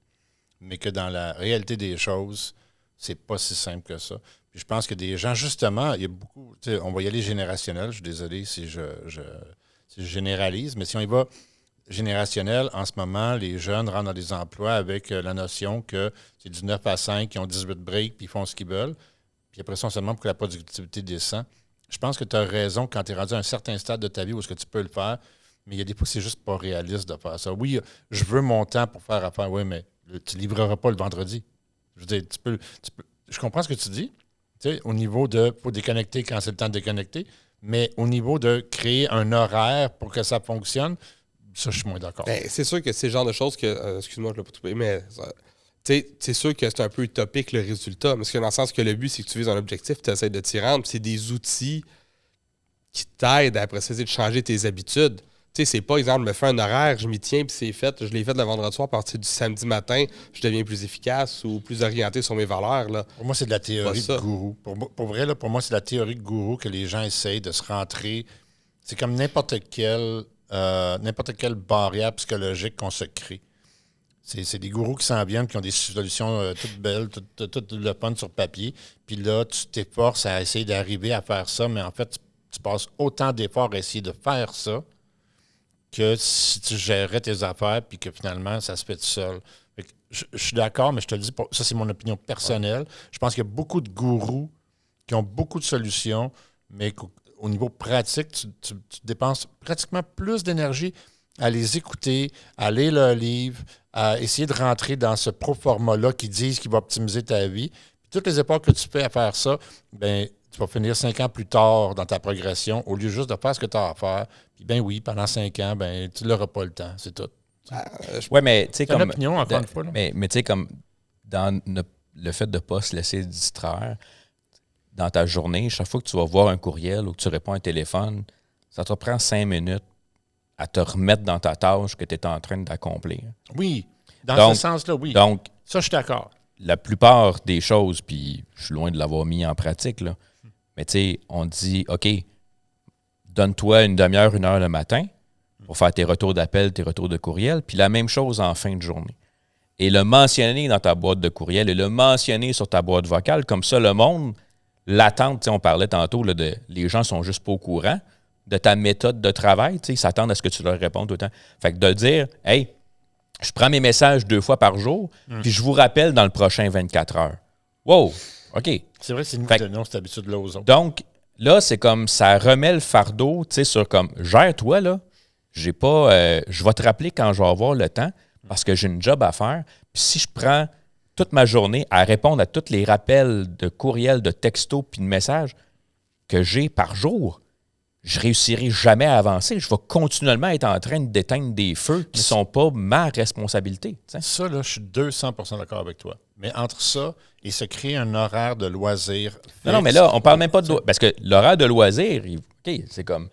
Speaker 2: mais que dans la réalité des choses, c'est pas si simple que ça. Puis je pense que des gens, justement, il y a beaucoup. On va y aller générationnel. Je suis désolé si je, je- si je généralise, mais si on y va générationnel, en ce moment, les jeunes rentrent dans des emplois avec euh, la notion que c'est du 9 à 5, ils ont 18 breaks, puis ils font ce qu'ils veulent. Puis après ça, on se demande pour que la productivité descend. Je pense que tu as raison quand tu es rendu à un certain stade de ta vie où est-ce que tu peux le faire, mais il y a des fois, c'est juste pas réaliste de faire ça. Oui, je veux mon temps pour faire affaire, oui, mais le- tu ne livreras pas le vendredi. Je veux dire, tu peux, tu peux- je comprends ce que tu dis, tu sais, au niveau de faut déconnecter quand c'est le temps de déconnecter, mais au niveau de créer un horaire pour que ça fonctionne, ça, je suis moins d'accord.
Speaker 1: Ben, c'est sûr que c'est le genre de choses que. euh, Excuse-moi, je l'ai pas trouvé, mais. sais, c'est sûr que c'est un peu utopique le résultat, parce que dans le sens que le but, c'est que tu vises un objectif, tu essaies de t'y rendre, c'est des outils qui t'aident à après ça, de changer tes habitudes. Tu sais, c'est pas, exemple, je me fais un horaire, je m'y tiens, puis c'est fait. Je l'ai fait le vendredi soir, à partir du samedi matin, je deviens plus efficace ou plus orienté sur mes valeurs. Là.
Speaker 2: Pour moi, c'est de la théorie de gourou. Pour, pour vrai, là, pour moi, c'est de la théorie de gourou que les gens essayent de se rentrer. C'est comme n'importe quelle, euh, n'importe quelle barrière psychologique qu'on se crée. C'est, c'est des gourous qui s'en viennent, qui ont des solutions euh, toutes belles, toutes, toutes le fun sur papier. Puis là, tu t'efforces à essayer d'arriver à faire ça, mais en fait, tu, tu passes autant d'efforts à essayer de faire ça que si tu gérais tes affaires puis que finalement, ça se fait tout seul. Fait que Je, je suis d'accord, mais je te le dis, pour- ça c'est mon opinion personnelle. Je pense qu'il y a beaucoup de gourous qui ont beaucoup de solutions, mais qu'au au niveau pratique, tu, tu- tu dépenses pratiquement plus d'énergie à les écouter, à lire leurs livres, à essayer de rentrer dans ce pro-format-là qui disent qu'il va optimiser ta vie. Puis toutes les efforts que tu fais à faire ça, ben tu vas finir cinq ans plus tard dans ta progression au lieu juste de faire ce que tu as à faire. Puis ben oui, pendant cinq ans, ben tu n'auras pas le temps, c'est tout.
Speaker 3: Ouais, mais tu sais,
Speaker 2: C'est une
Speaker 3: comme.
Speaker 2: opinion, encore
Speaker 3: dans-
Speaker 2: une fois. là.
Speaker 3: Mais, mais tu sais, comme dans ne- le fait de ne pas se laisser distraire dans ta journée, chaque fois que tu vas voir un courriel ou que tu réponds à un téléphone, ça te prend cinq minutes à te remettre dans ta tâche que tu es en train d'accomplir.
Speaker 2: Oui, dans
Speaker 3: Donc-
Speaker 2: ce sens-là, oui.
Speaker 3: Donc,
Speaker 2: ça, je suis d'accord.
Speaker 3: la plupart des choses, puis je suis loin de l'avoir mis en pratique, là, mais tu sais, on dit, OK, donne-toi une demi-heure, une heure le matin pour faire tes retours d'appel, tes retours de courriel, puis la même chose en fin de journée. Et le mentionner dans ta boîte de courriel et le mentionner sur ta boîte vocale, comme ça, le monde, l'attente, on parlait tantôt, là, de, les gens sont juste pas au courant de ta méthode de travail, ils s'attendent à ce que tu leur répondes tout le temps. Fait que de dire, hey, je prends mes messages deux fois par jour, puis je vous rappelle dans le prochain 24 heures. Wow! OK.
Speaker 2: C'est vrai c'est
Speaker 3: que-
Speaker 2: donnons cette habitude-là aux autres.
Speaker 3: Donc, là, c'est comme ça remet le fardeau, tu sais, sur comme gère-toi, là. J'ai pas. euh, je vais te rappeler quand je vais avoir le temps parce que j'ai une job à faire. Puis si je prends toute ma journée à répondre à tous les rappels de courriels, de textos puis de messages que j'ai par jour, je réussirai jamais à avancer. Je vais continuellement être en train d'éteindre des feux qui sont pas ma responsabilité.
Speaker 2: Ça, là, je suis 200% d'accord avec toi. Mais entre ça et se créer un horaire de loisirs.
Speaker 3: Non, non, mais là, on parle même pas de. Parce que l'horaire de loisir, OK, c'est comme.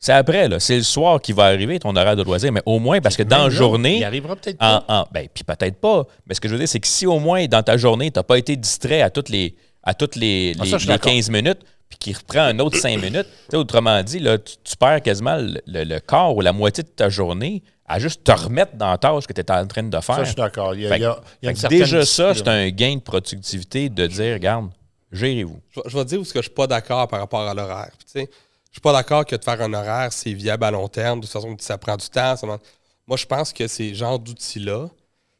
Speaker 3: C'est après, là. C'est le soir qui va arriver ton horaire de loisir, mais au moins, parce que dans la journée.
Speaker 2: Il arrivera peut-être pas.
Speaker 3: en- ben, puis peut-être pas. Mais ce que je veux dire, c'est que si au moins dans ta journée, tu n'as pas été distrait à toutes les, à toutes les,
Speaker 2: Ah,
Speaker 3: les-
Speaker 2: ça, je suis
Speaker 3: les
Speaker 2: d'accord.
Speaker 3: 15 minutes, puis qu'il reprend un autre 5 minutes, autrement dit, là, tu, tu perds quasiment le, le- le quart ou la moitié de ta journée à juste te remettre dans la tâche que tu es en train de faire.
Speaker 2: Ça, je suis d'accord. Il y a,
Speaker 3: Fait
Speaker 2: il y a- il y une
Speaker 3: déjà, ça, c'est un gain de productivité de dire, regarde, gérez-vous.
Speaker 1: Je, vais- je vais te dire où est-ce que je suis pas d'accord par rapport à l'horaire. Puis, tu sais, suis pas d'accord que de faire un horaire, c'est viable à long terme. De toute façon, ça prend du temps. Moi, je pense que ces genres d'outils-là,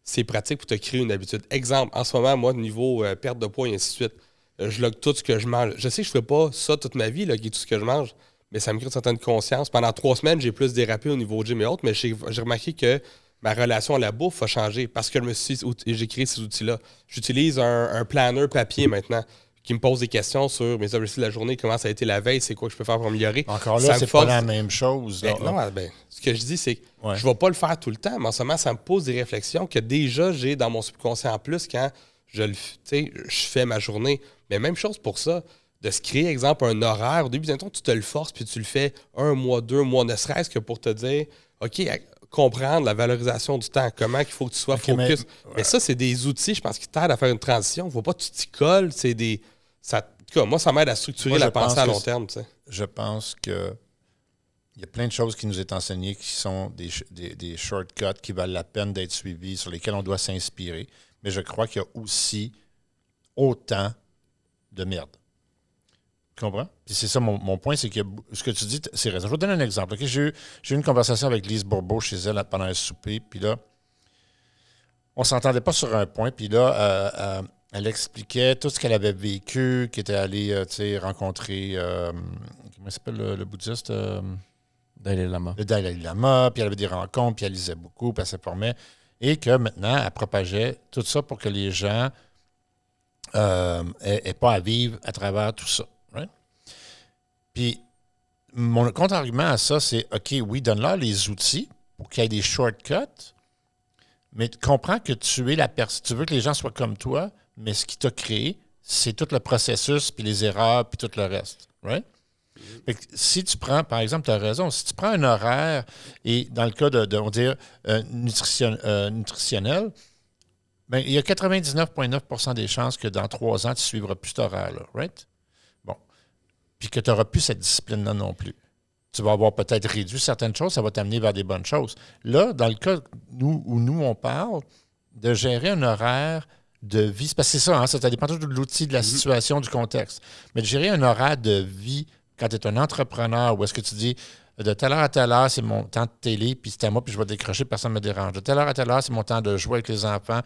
Speaker 1: c'est pratique pour te créer une habitude. Exemple, en ce moment, moi, niveau euh, perte de poids et ainsi de suite, euh, je log tout ce que je mange. Je sais que je ne fais pas ça toute ma vie, loguer tout ce que je mange, mais ça me crée une certaine conscience. Pendant trois semaines, j'ai plus dérapé au niveau gym et autres, mais j'ai remarqué que ma relation à la bouffe a changé parce que je j'ai créé ces outils-là. J'utilise un, un planner papier maintenant qui me pose des questions sur mes objectifs de la journée, comment ça a été la veille, c'est quoi que je peux faire pour améliorer.
Speaker 2: Encore là, c'est pas la même chose.
Speaker 1: ben, non, ah, ben, ce que je dis, c'est que
Speaker 2: Ouais.
Speaker 1: je ne vais pas le faire tout le temps, mais en ce moment, ça me pose des réflexions que déjà j'ai dans mon subconscient en plus quand je, le, f- tu sais, je fais ma journée. Mais même chose pour ça, de se créer, exemple, un horaire. Au début, tu te le forces, puis tu le fais un mois, deux mois, ne serait-ce que pour te dire, OK, comprendre la valorisation du temps, comment il faut que tu sois
Speaker 2: Ok, mais-
Speaker 1: focus. Mais, ça, c'est des outils, je pense, qui t'aident à faire une transition. Il ne faut pas que tu t'y colles. C'est des. Ça, en tout cas, moi, ça m'aide à structurer
Speaker 2: Moi,
Speaker 1: la pensée à long terme.
Speaker 2: je pense que il y a plein de choses qui nous est enseignées qui sont des, des, des shortcuts qui valent la peine d'être suivis, sur lesquels on doit s'inspirer. Mais je crois qu'il y a aussi autant de merde. Tu comprends? Puis c'est ça mon, mon point, c'est que ce que tu dis, c'est raison. Je vais te donner un exemple. J'ai eu, eu une conversation avec Lise Bourbeau chez elle pendant un souper, puis là, on s'entendait pas sur un point, puis là, euh, euh, elle expliquait tout ce qu'elle avait vécu, qu'elle était allée euh, tu sais, rencontrer, euh, comment s'appelle le, le bouddhiste? euh,
Speaker 3: Dalai Lama.
Speaker 2: le Dalai Lama, puis elle avait des rencontres, puis elle lisait beaucoup, puis elle s'informait. Et que maintenant, elle propageait tout ça pour que les gens euh, aient, aient pas à vivre à travers tout ça. right? Puis, mon contre-argument à ça, c'est OK, oui, donne-leur les outils pour qu'il y ait des shortcuts, mais comprends que tu es la personne. Tu veux que les gens soient comme toi, mais ce qui t'a créé, c'est tout le processus, puis les erreurs, puis tout le reste. Right? Fait que si tu prends, par exemple, tu as raison, si tu prends un horaire, et dans le cas de, on dire, euh, euh, nutritionnel, ben, il y a 99,9% des chances que dans trois ans, tu ne suivras plus cet horaire-là, right? Bon. Puis que tu n'auras plus cette discipline-là non plus. Tu vas avoir peut-être réduit certaines choses, ça va t'amener vers des bonnes choses. Là, dans le cas où nous, on parle de gérer un horaire de vie, parce que c'est ça, hein, ça, ça dépend toujours de l'outil, de la situation, du contexte. Mais de gérer un horaire de vie quand tu es un entrepreneur, où est-ce que tu dis de telle heure à telle heure, c'est mon temps de télé, puis c'est à moi, puis je vais décrocher, personne ne me dérange. De telle heure à telle heure, c'est mon temps de jouer avec les enfants.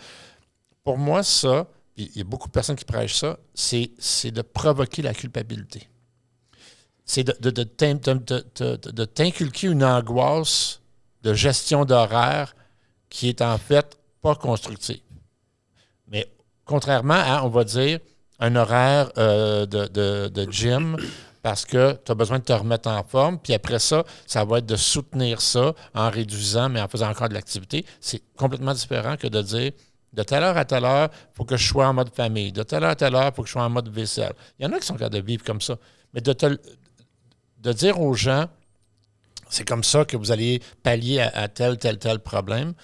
Speaker 2: Pour moi, ça, puis il y a beaucoup de personnes qui prêchent ça, c'est c'est de provoquer la culpabilité. C'est de, de, de t'in- de- de- de- de t'inculquer une angoisse de gestion d'horaire qui est en fait pas constructive. Contrairement à, on va dire, un horaire euh, de, de- gym parce que tu as besoin de te remettre en forme, puis après ça, ça va être de soutenir ça en réduisant, mais en faisant encore de l'activité. C'est complètement différent que de dire de telle heure à telle heure, il faut que je sois en mode famille. De telle heure à telle heure, il faut que je sois en mode vaisselle. Il y en a qui sont capables de vivre comme ça. Mais de, te- de dire aux gens, c'est comme ça que vous allez pallier à, à tel, tel, tel problème,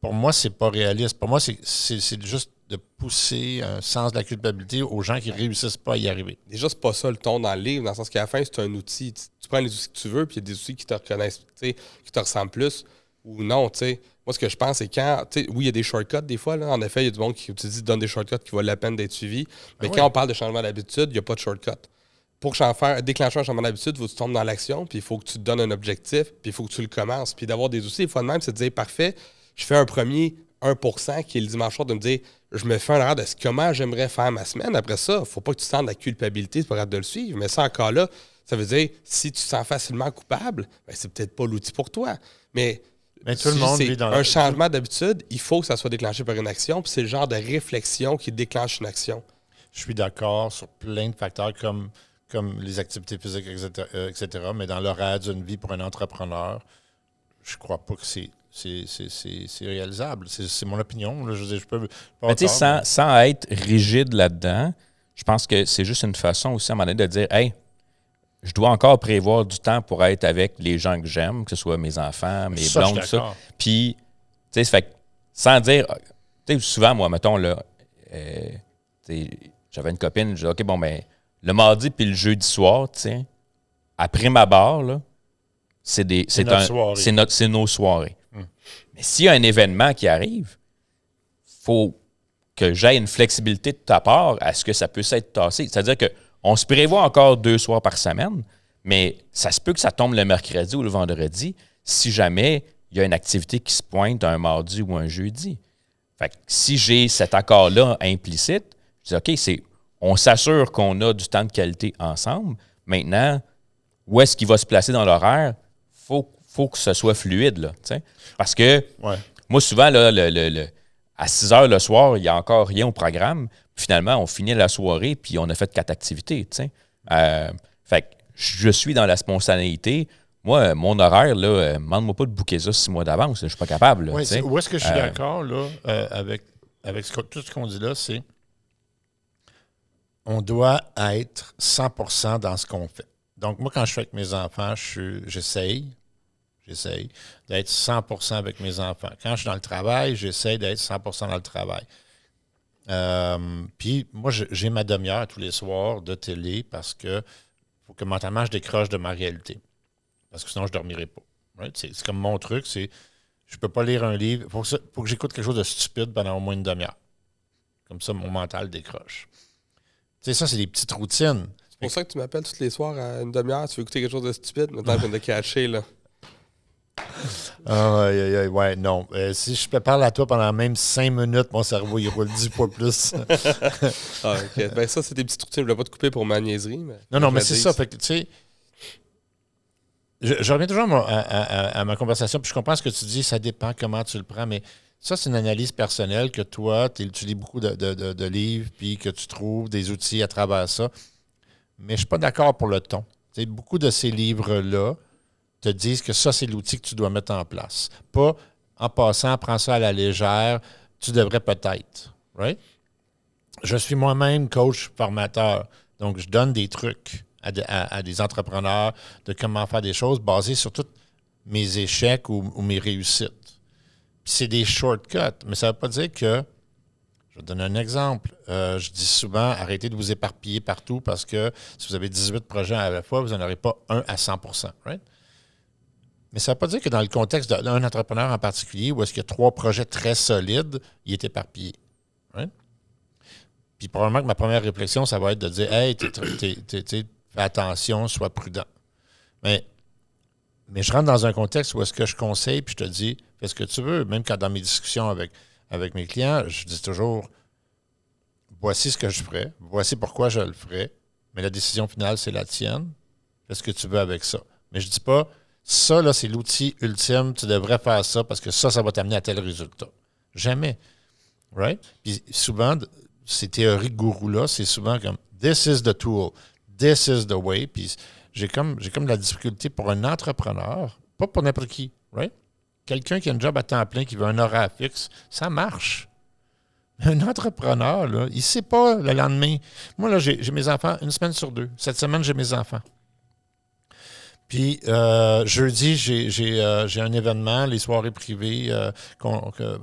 Speaker 2: pour moi, c'est pas réaliste. Pour moi, c'est juste de pousser un sens de la culpabilité aux gens qui réussissent pas à y arriver.
Speaker 1: Déjà, c'est pas ça le ton dans le livre, dans le sens qu'à la fin, c'est un outil. Tu, tu prends les outils que tu veux, puis il y a des outils qui te reconnaissent, qui te ressemblent plus ou non, tu sais. Moi, ce que je pense, c'est quand, tu sais, oui, il y a des shortcuts des fois, là. En effet, il y a du monde qui utilise, donne des shortcuts qui valent la peine d'être suivis. Mais
Speaker 2: Ah
Speaker 1: quand
Speaker 2: oui.
Speaker 1: on parle de changement d'habitude, il n'y a pas de shortcut. Pour faire, déclencher un changement d'habitude, il faut que tu tombes dans l'action, puis il faut que tu te donnes un objectif, puis il faut que tu le commences. Puis d'avoir des outils, des fois de même, c'est de dire, parfait, je fais un premier 1% qui est le dimanche soir, de me dire, je me fais un horaire de ce- comment j'aimerais faire ma semaine. Après ça, faut pas que tu te sentes la culpabilité, pas grave de le suivre. Mais ça, encore là, ça veut dire, si tu te sens facilement coupable, ben, c'est peut-être pas l'outil pour toi. Mais,
Speaker 2: Mais tout le
Speaker 1: si
Speaker 2: monde vit dans
Speaker 1: un changement d'habitude, il faut que ça soit déclenché par une action, puis c'est le genre de réflexion qui déclenche une action.
Speaker 2: Je suis d'accord sur plein de facteurs comme, comme les activités physiques, etc., etc., mais dans l'horaire d'une vie pour un entrepreneur, je crois pas que c'est c'est- réalisable. C'est mon opinion. là. Je je peux pas
Speaker 3: Mais sans, sans être rigide là-dedans, je pense que c'est juste une façon aussi à un moment donné de dire Hey, je dois encore prévoir du temps pour être avec les gens que j'aime, que ce soit mes enfants, mes
Speaker 2: Ça,
Speaker 3: blondes, tout ça. Puis, tu sais, fait sans dire, tu sais, souvent, moi, mettons, là, euh, j'avais une copine, je disais, OK, bon, ben, le mardi puis le jeudi soir, tu sais, après ma barre, là, c'est des, c'est nos soirées. Mais s'il y a un événement qui arrive, faut que j'aie une flexibilité de ta part à ce que ça puisse être tassé. C'est-à-dire que on se prévoit encore deux soirs par semaine, mais ça se peut que ça tombe le mercredi ou le vendredi si jamais il y a une activité qui se pointe un mardi ou un jeudi. Fait que si j'ai cet accord-là implicite, je dis OK, c'est on s'assure qu'on a du temps de qualité ensemble. Maintenant, où est-ce qu'il va se placer dans l'horaire? Faut, faut que ce soit fluide, là. tu sais. Parce que
Speaker 2: Ouais.
Speaker 3: moi, souvent, là, le- le- le- à 6 heures le soir, il n'y a encore rien au programme. Finalement, on finit la soirée, puis on a fait quatre activités. tu sais. Euh, fait que je suis dans la spontanéité. Moi, euh, mon horaire, là, euh, demande-moi pas de booker ça six mois d'avance. Je suis pas capable. là,
Speaker 2: Ouais, où est-ce que je suis
Speaker 3: Euh,
Speaker 2: d'accord là, euh, avec, avec ce tout ce qu'on dit là, c'est on doit être 100% dans ce qu'on fait. Donc, moi, quand je suis avec mes enfants, je suis- j'essaye, d'être 100% avec mes enfants. Quand je suis dans le travail, j'essaye d'être 100% dans le travail. Euh, Puis, moi, j'ai ma demi-heure tous les soirs de télé parce que faut que mentalement, je décroche de ma réalité. Parce que sinon, je ne dormirai pas. C'est comme mon truc, c'est je peux pas lire un livre. Que ça- faut que j'écoute quelque chose de stupide pendant au moins une demi-heure. Comme ça, mon mental décroche. Tu sais, ça, c'est des petites routines.
Speaker 1: C'est pour ça que tu m'appelles tous les soirs à une demi-heure, tu veux écouter quelque chose de stupide. Maintenant, je de cacher, là.
Speaker 2: Ah, aïe, aïe, aïe, ouais, non. Euh, si je te parle à toi pendant même cinq minutes, mon cerveau, il roule dix fois plus.
Speaker 1: Ah, ok. Ben, ça, c'est des petites routines. Je ne voulais pas te couper pour ma niaiserie. Mais
Speaker 2: Non, non, mais c'est ça. Fait que, tu sais, je, je reviens toujours à, mon- à- à- à ma conversation, puis je comprends ce que tu dis, ça dépend comment tu le prends, mais ça, c'est une analyse personnelle que toi, tu lis beaucoup de, de- de- de livres, puis que tu trouves des outils à travers ça. Mais je ne suis pas d'accord pour le ton. Beaucoup de ces livres-là te disent que ça, c'est l'outil que tu dois mettre en place. Pas en passant, prends ça à la légère, tu devrais peut-être. Right? Je suis moi-même coach formateur, donc je donne des trucs à, de- à- à des entrepreneurs de comment faire des choses basées sur tous mes échecs ou, mes réussites. C'est des shortcuts, mais ça ne veut pas dire que. Je donner un exemple. Euh, je dis souvent arrêtez de vous éparpiller partout parce que si vous avez 18 projets à la fois, vous n'en aurez pas un à 100% right? Mais ça ne veut pas dire que dans le contexte d'un entrepreneur en particulier, où est-ce qu'il y a trois projets très solides, il est éparpillé. right? Puis probablement que ma première réflexion, ça va être de dire Hey, fais attention, sois prudent. Mais, mais je rentre dans un contexte où est-ce que je conseille, puis je te dis fais ce que tu veux. Même quand dans mes discussions avec, avec mes clients, je dis toujours voici ce que je ferai, voici pourquoi je le ferai, mais la décision finale, c'est la tienne. Fais ce que tu veux avec ça. Mais je dis pas ça, là, c'est l'outil ultime, tu devrais faire ça parce que ça, ça va t'amener à tel résultat. Jamais. Right? Puis souvent, ces théories gourous-là, c'est souvent comme This is the tool, this is the way. Puis j'ai comme, j'ai comme de la difficulté pour un entrepreneur, pas pour n'importe qui, right? Quelqu'un qui a un job à temps plein, qui veut un horaire fixe, ça marche. Un entrepreneur, là, il ne sait pas le lendemain. Moi, là, j'ai mes enfants une semaine sur deux. Cette semaine, j'ai mes enfants. Puis euh, jeudi, euh, j'ai un événement, les soirées privées euh,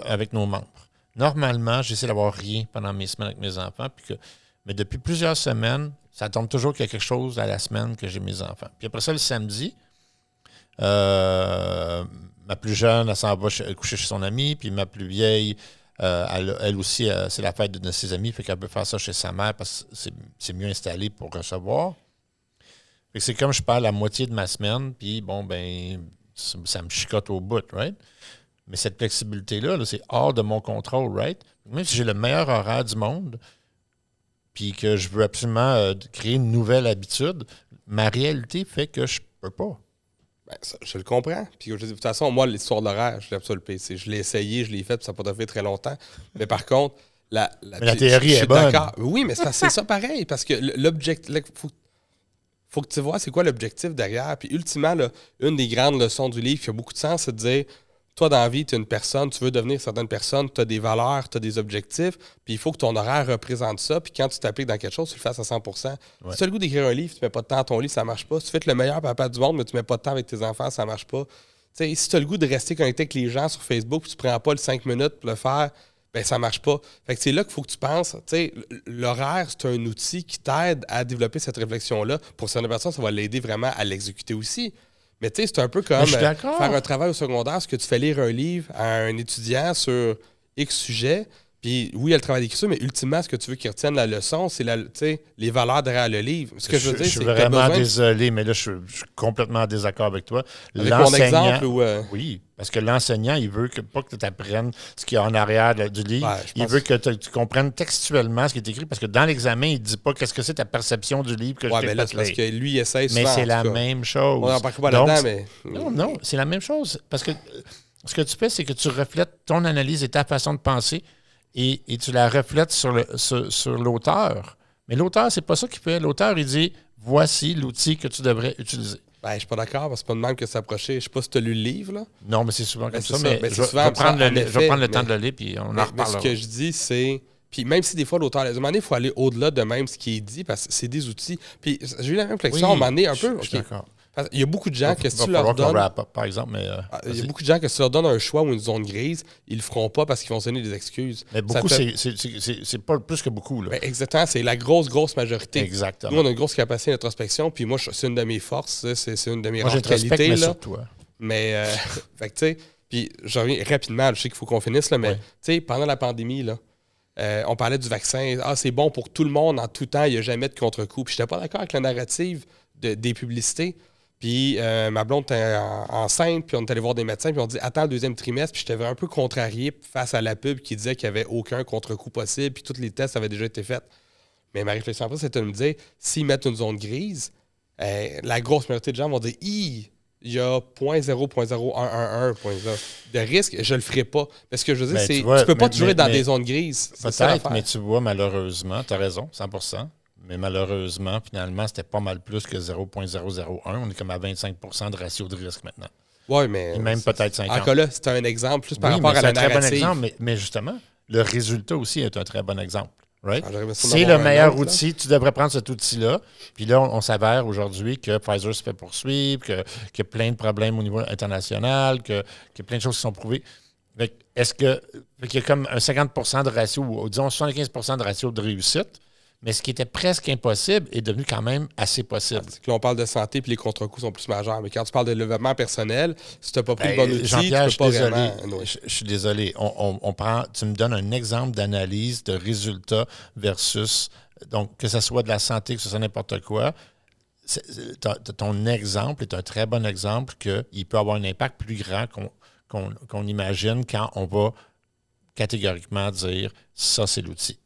Speaker 2: avec nos membres. Normalement, j'essaie d'avoir rien pendant mes semaines avec mes enfants. Puis que, mais depuis plusieurs semaines, ça tombe toujours qu'il y quelque chose à la semaine que j'ai mes enfants. Puis après ça, le samedi, ma plus jeune, elle s'en va coucher chez son amie. Puis ma plus vieille, elle, aussi, c'est la fête de, de ses amis. Fait qu'elle peut faire ça chez sa mère parce que c'est mieux installé pour recevoir. C'est comme je parle la moitié de ma semaine, puis bon, ben, ça, ça me chicote au bout, right? Mais cette flexibilité-là, là, c'est hors de mon contrôle, right? Même si j'ai le meilleur horaire du monde, puis que je veux absolument euh, créer une nouvelle habitude, ma réalité fait que je peux pas.
Speaker 1: Ben, ça, je le comprends. Puis je de toute façon, moi, l'histoire de l'horaire, je l'ai PC. Je l'ai essayé, je l'ai fait, puis ça n'a pas fait très longtemps. Mais par contre, la,
Speaker 2: Mais la théorie
Speaker 1: je- je
Speaker 2: est bonne.
Speaker 1: Oui, mais c'est ça pareil. Parce que l'objectif. faut, faut que tu vois c'est quoi l'objectif derrière. Puis ultimement, là, une des grandes leçons du livre qui a beaucoup de sens, c'est de dire toi, dans la vie, tu es une personne, tu veux devenir certaines personnes, tu as des valeurs, tu as des objectifs, puis il faut que ton horaire représente ça. Puis quand tu t'appliques dans quelque chose, tu le fasses à 100% Si tu as le goût d'écrire un livre, tu mets pas de temps à ton lit, ça marche pas. Si tu fais le meilleur papa du monde, mais tu mets pas de temps avec tes enfants, ça marche pas. Si tu as le goût de rester connecté avec les gens sur Facebook, puis tu prends pas le 5 minutes pour le faire, ben ça marche pas. Fait que c'est là qu'il faut que tu penses. Tu sais, l'horaire, c'est un outil qui t'aide à développer cette réflexion-là. Pour certaines personnes, ça va l'aider vraiment à l'exécuter aussi. Mais tu sais, c'est un peu comme
Speaker 2: je suis
Speaker 1: euh, faire un travail au secondaire, ce que tu fais lire un livre à un étudiant sur X sujet. Puis oui, il y a le travail d'écriture, mais ultimement, ce que tu veux qu'il retienne la leçon, c'est les valeurs derrière le livre. Ce que je veux dire,
Speaker 2: je
Speaker 1: c'est
Speaker 2: suis vraiment
Speaker 1: besoin
Speaker 2: désolé, mais là, je, suis- je suis complètement en désaccord avec toi. L'enseignant-
Speaker 1: euh,
Speaker 2: Oui, parce que l'enseignant, il veut que, pas que tu apprennes ce qu'il y a en arrière du livre.
Speaker 1: Ouais,
Speaker 2: il veut que tu comprennes textuellement ce qui est écrit, parce que dans l'examen, il ne dit pas qu'est-ce que c'est ta perception du livre que
Speaker 1: ouais,
Speaker 2: je
Speaker 1: mais là, parce que lui, il souvent.
Speaker 2: Mais c'est la
Speaker 1: cas.
Speaker 2: même chose.
Speaker 1: On n'embarque pas
Speaker 2: Donc,
Speaker 1: là-dedans, mais.
Speaker 2: Non, non, c'est la même chose. Parce que euh, ce que tu fais, c'est que tu reflètes ton analyse et ta façon de penser et, et tu la reflètes sur le- sur- sur l'auteur. Mais l'auteur, c'est pas ça qu'il fait. L'auteur, il dit voici l'outil que tu devrais utiliser.
Speaker 1: Ben, je suis pas d'accord, parce que c'est pas de même que s'approcher. Je sais pas si tu as lu le livre, là.
Speaker 2: Non, mais c'est souvent
Speaker 1: Ben,
Speaker 2: comme ça.
Speaker 1: ça.
Speaker 2: Mais je, vais-
Speaker 1: souvent
Speaker 2: je vais
Speaker 1: ça,
Speaker 2: prendre, le,
Speaker 1: en
Speaker 2: je vais
Speaker 1: effet,
Speaker 2: prendre le temps de le lire, puis on en
Speaker 1: Mais- mais
Speaker 2: reparlera.
Speaker 1: ce que je dis, c'est. Puis même si des fois l'auteur, à un moment il faut aller au-delà de même ce qui est dit, parce que c'est des outils. Puis j'ai eu la même réflexion moment donné, un
Speaker 2: je-
Speaker 1: peu.
Speaker 2: Je suis d'accord.
Speaker 1: Qu'il y a beaucoup de gens que si
Speaker 2: Il
Speaker 1: tu leur donnes.
Speaker 2: up, par exemple, mais... euh,
Speaker 1: Ah, Il y a beaucoup de gens que si tu leur donnes un choix ou une zone grise, ils le feront pas parce qu'ils vont se donner des excuses.
Speaker 2: Mais beaucoup,
Speaker 1: fait-
Speaker 2: c'est- pas plus que beaucoup. Là.
Speaker 1: Ben, exactement, c'est la grosse, grosse majorité.
Speaker 2: Exactement.
Speaker 1: Nous, on a une grosse capacité d'introspection, puis moi, je- c'est une de mes forces, c'est une de mes
Speaker 2: Moi, je
Speaker 1: rares qualités.
Speaker 2: mais
Speaker 1: là.
Speaker 2: sur toi.
Speaker 1: Mais, euh, fait que, tu sais, puis je reviens rapidement, je sais qu'il faut qu'on finisse, là, mais,
Speaker 2: Ouais.
Speaker 1: tu sais, pendant la pandémie, là, euh, on parlait du vaccin. Ah, c'est bon pour tout le monde en tout temps, il n'y a jamais de contre-coup. Puis, j'étais pas d'accord avec la narrative de- des publicités. Puis, euh, ma blonde était en- enceinte, puis on est allé voir des médecins, puis on dit Attends le deuxième trimestre, puis j'étais un peu contrarié face à la pub qui disait qu'il n'y avait aucun contre-coup possible, puis tous les tests avaient déjà été faits. Mais ma réflexion après, c'était de me dire s'ils mettent une zone grise, euh, la grosse majorité de gens vont dire il y a 0.0.0111 de risque, je le ferai pas. Mais ce que je veux dire,
Speaker 2: Ben,
Speaker 1: c'est
Speaker 2: tu vois,
Speaker 1: peux pas
Speaker 2: mais-
Speaker 1: être dans
Speaker 2: mais-
Speaker 1: des zones grises.
Speaker 2: Peut-être, mais tu vois, malheureusement, tu as raison, 100 mais malheureusement, finalement, c'était pas mal plus que 0.001. On est comme à 25% de ratio de risque maintenant.
Speaker 1: Ouais, mais.
Speaker 2: Et même peut-être 50.
Speaker 1: Encore là, c'est un exemple plus par
Speaker 2: Oui,
Speaker 1: rapport
Speaker 2: mais
Speaker 1: à
Speaker 2: c'est
Speaker 1: la
Speaker 2: un très bon exemple, mais, mais justement, le résultat aussi est un très bon exemple. Right? C'est le meilleur
Speaker 1: autre, là.
Speaker 2: outil. Tu devrais prendre cet outil-là. Puis là, on, on s'avère aujourd'hui que Pfizer se fait poursuivre, que- qu'il y a plein de problèmes au niveau international, que- qu'il y a plein de choses qui sont prouvées. Est-ce que. qu'il y a comme un 50 de ratio, ou disons 75% de ratio de réussite, mais ce qui était presque impossible est devenu quand même assez possible.
Speaker 1: Que là, on parle de santé puis les contre-coups sont plus majeurs. Mais quand tu parles de développement personnel, si tu n'as pas pris le bon
Speaker 2: Hey,
Speaker 1: outil, tu peux
Speaker 2: je
Speaker 1: pas
Speaker 2: suis désolé.
Speaker 1: vraiment. Ouais.
Speaker 2: Je, je suis désolé. On, on- on prend, tu me donnes un exemple d'analyse de résultats versus, donc, que ce soit de la santé, que ce soit n'importe quoi. Ton exemple est un très bon exemple qu'il peut avoir un impact plus grand qu'on imagine quand on va catégoriquement dire ça, c'est l'outil.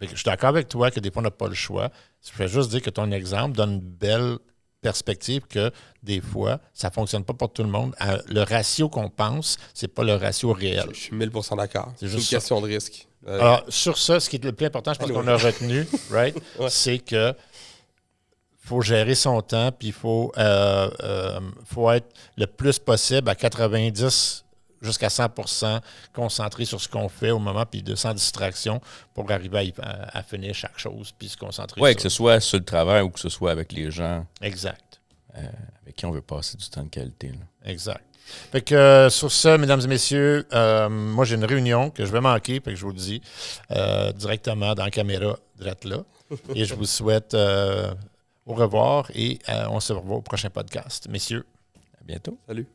Speaker 2: Je suis d'accord avec toi que des fois, on n'a pas le choix. Je vais juste dire que ton exemple donne une belle perspective que des fois, ça ne fonctionne pas pour tout le monde. Le ratio qu'on pense, c'est pas le ratio réel.
Speaker 1: Je suis 1000% d'accord. C'est une
Speaker 2: juste ça.
Speaker 1: question de risque. Euh,
Speaker 2: Alors, sur ça, ce qui est le plus important, je pense qu'on a retenu, right,
Speaker 1: Ouais.
Speaker 2: c'est que faut gérer son temps, puis il faut, euh, euh, faut être le plus possible à 90 jusqu'à 100% concentré sur ce qu'on fait au moment, puis de sans distraction pour arriver à, y- à- à finir chaque chose, puis se concentrer
Speaker 3: Ouais,
Speaker 2: sur
Speaker 3: que ce soit sur le travail ou que ce soit avec les gens
Speaker 2: Exact.
Speaker 3: avec qui on veut passer du temps de qualité. là.
Speaker 2: Exact. Fait que euh, sur ça, mesdames et messieurs, euh, moi j'ai une réunion que je vais manquer, fait que je vous le dis euh, directement dans la caméra, direct là. Et je vous souhaite euh, au revoir et euh, on se revoit au prochain podcast. Messieurs.
Speaker 3: À bientôt.
Speaker 1: Salut.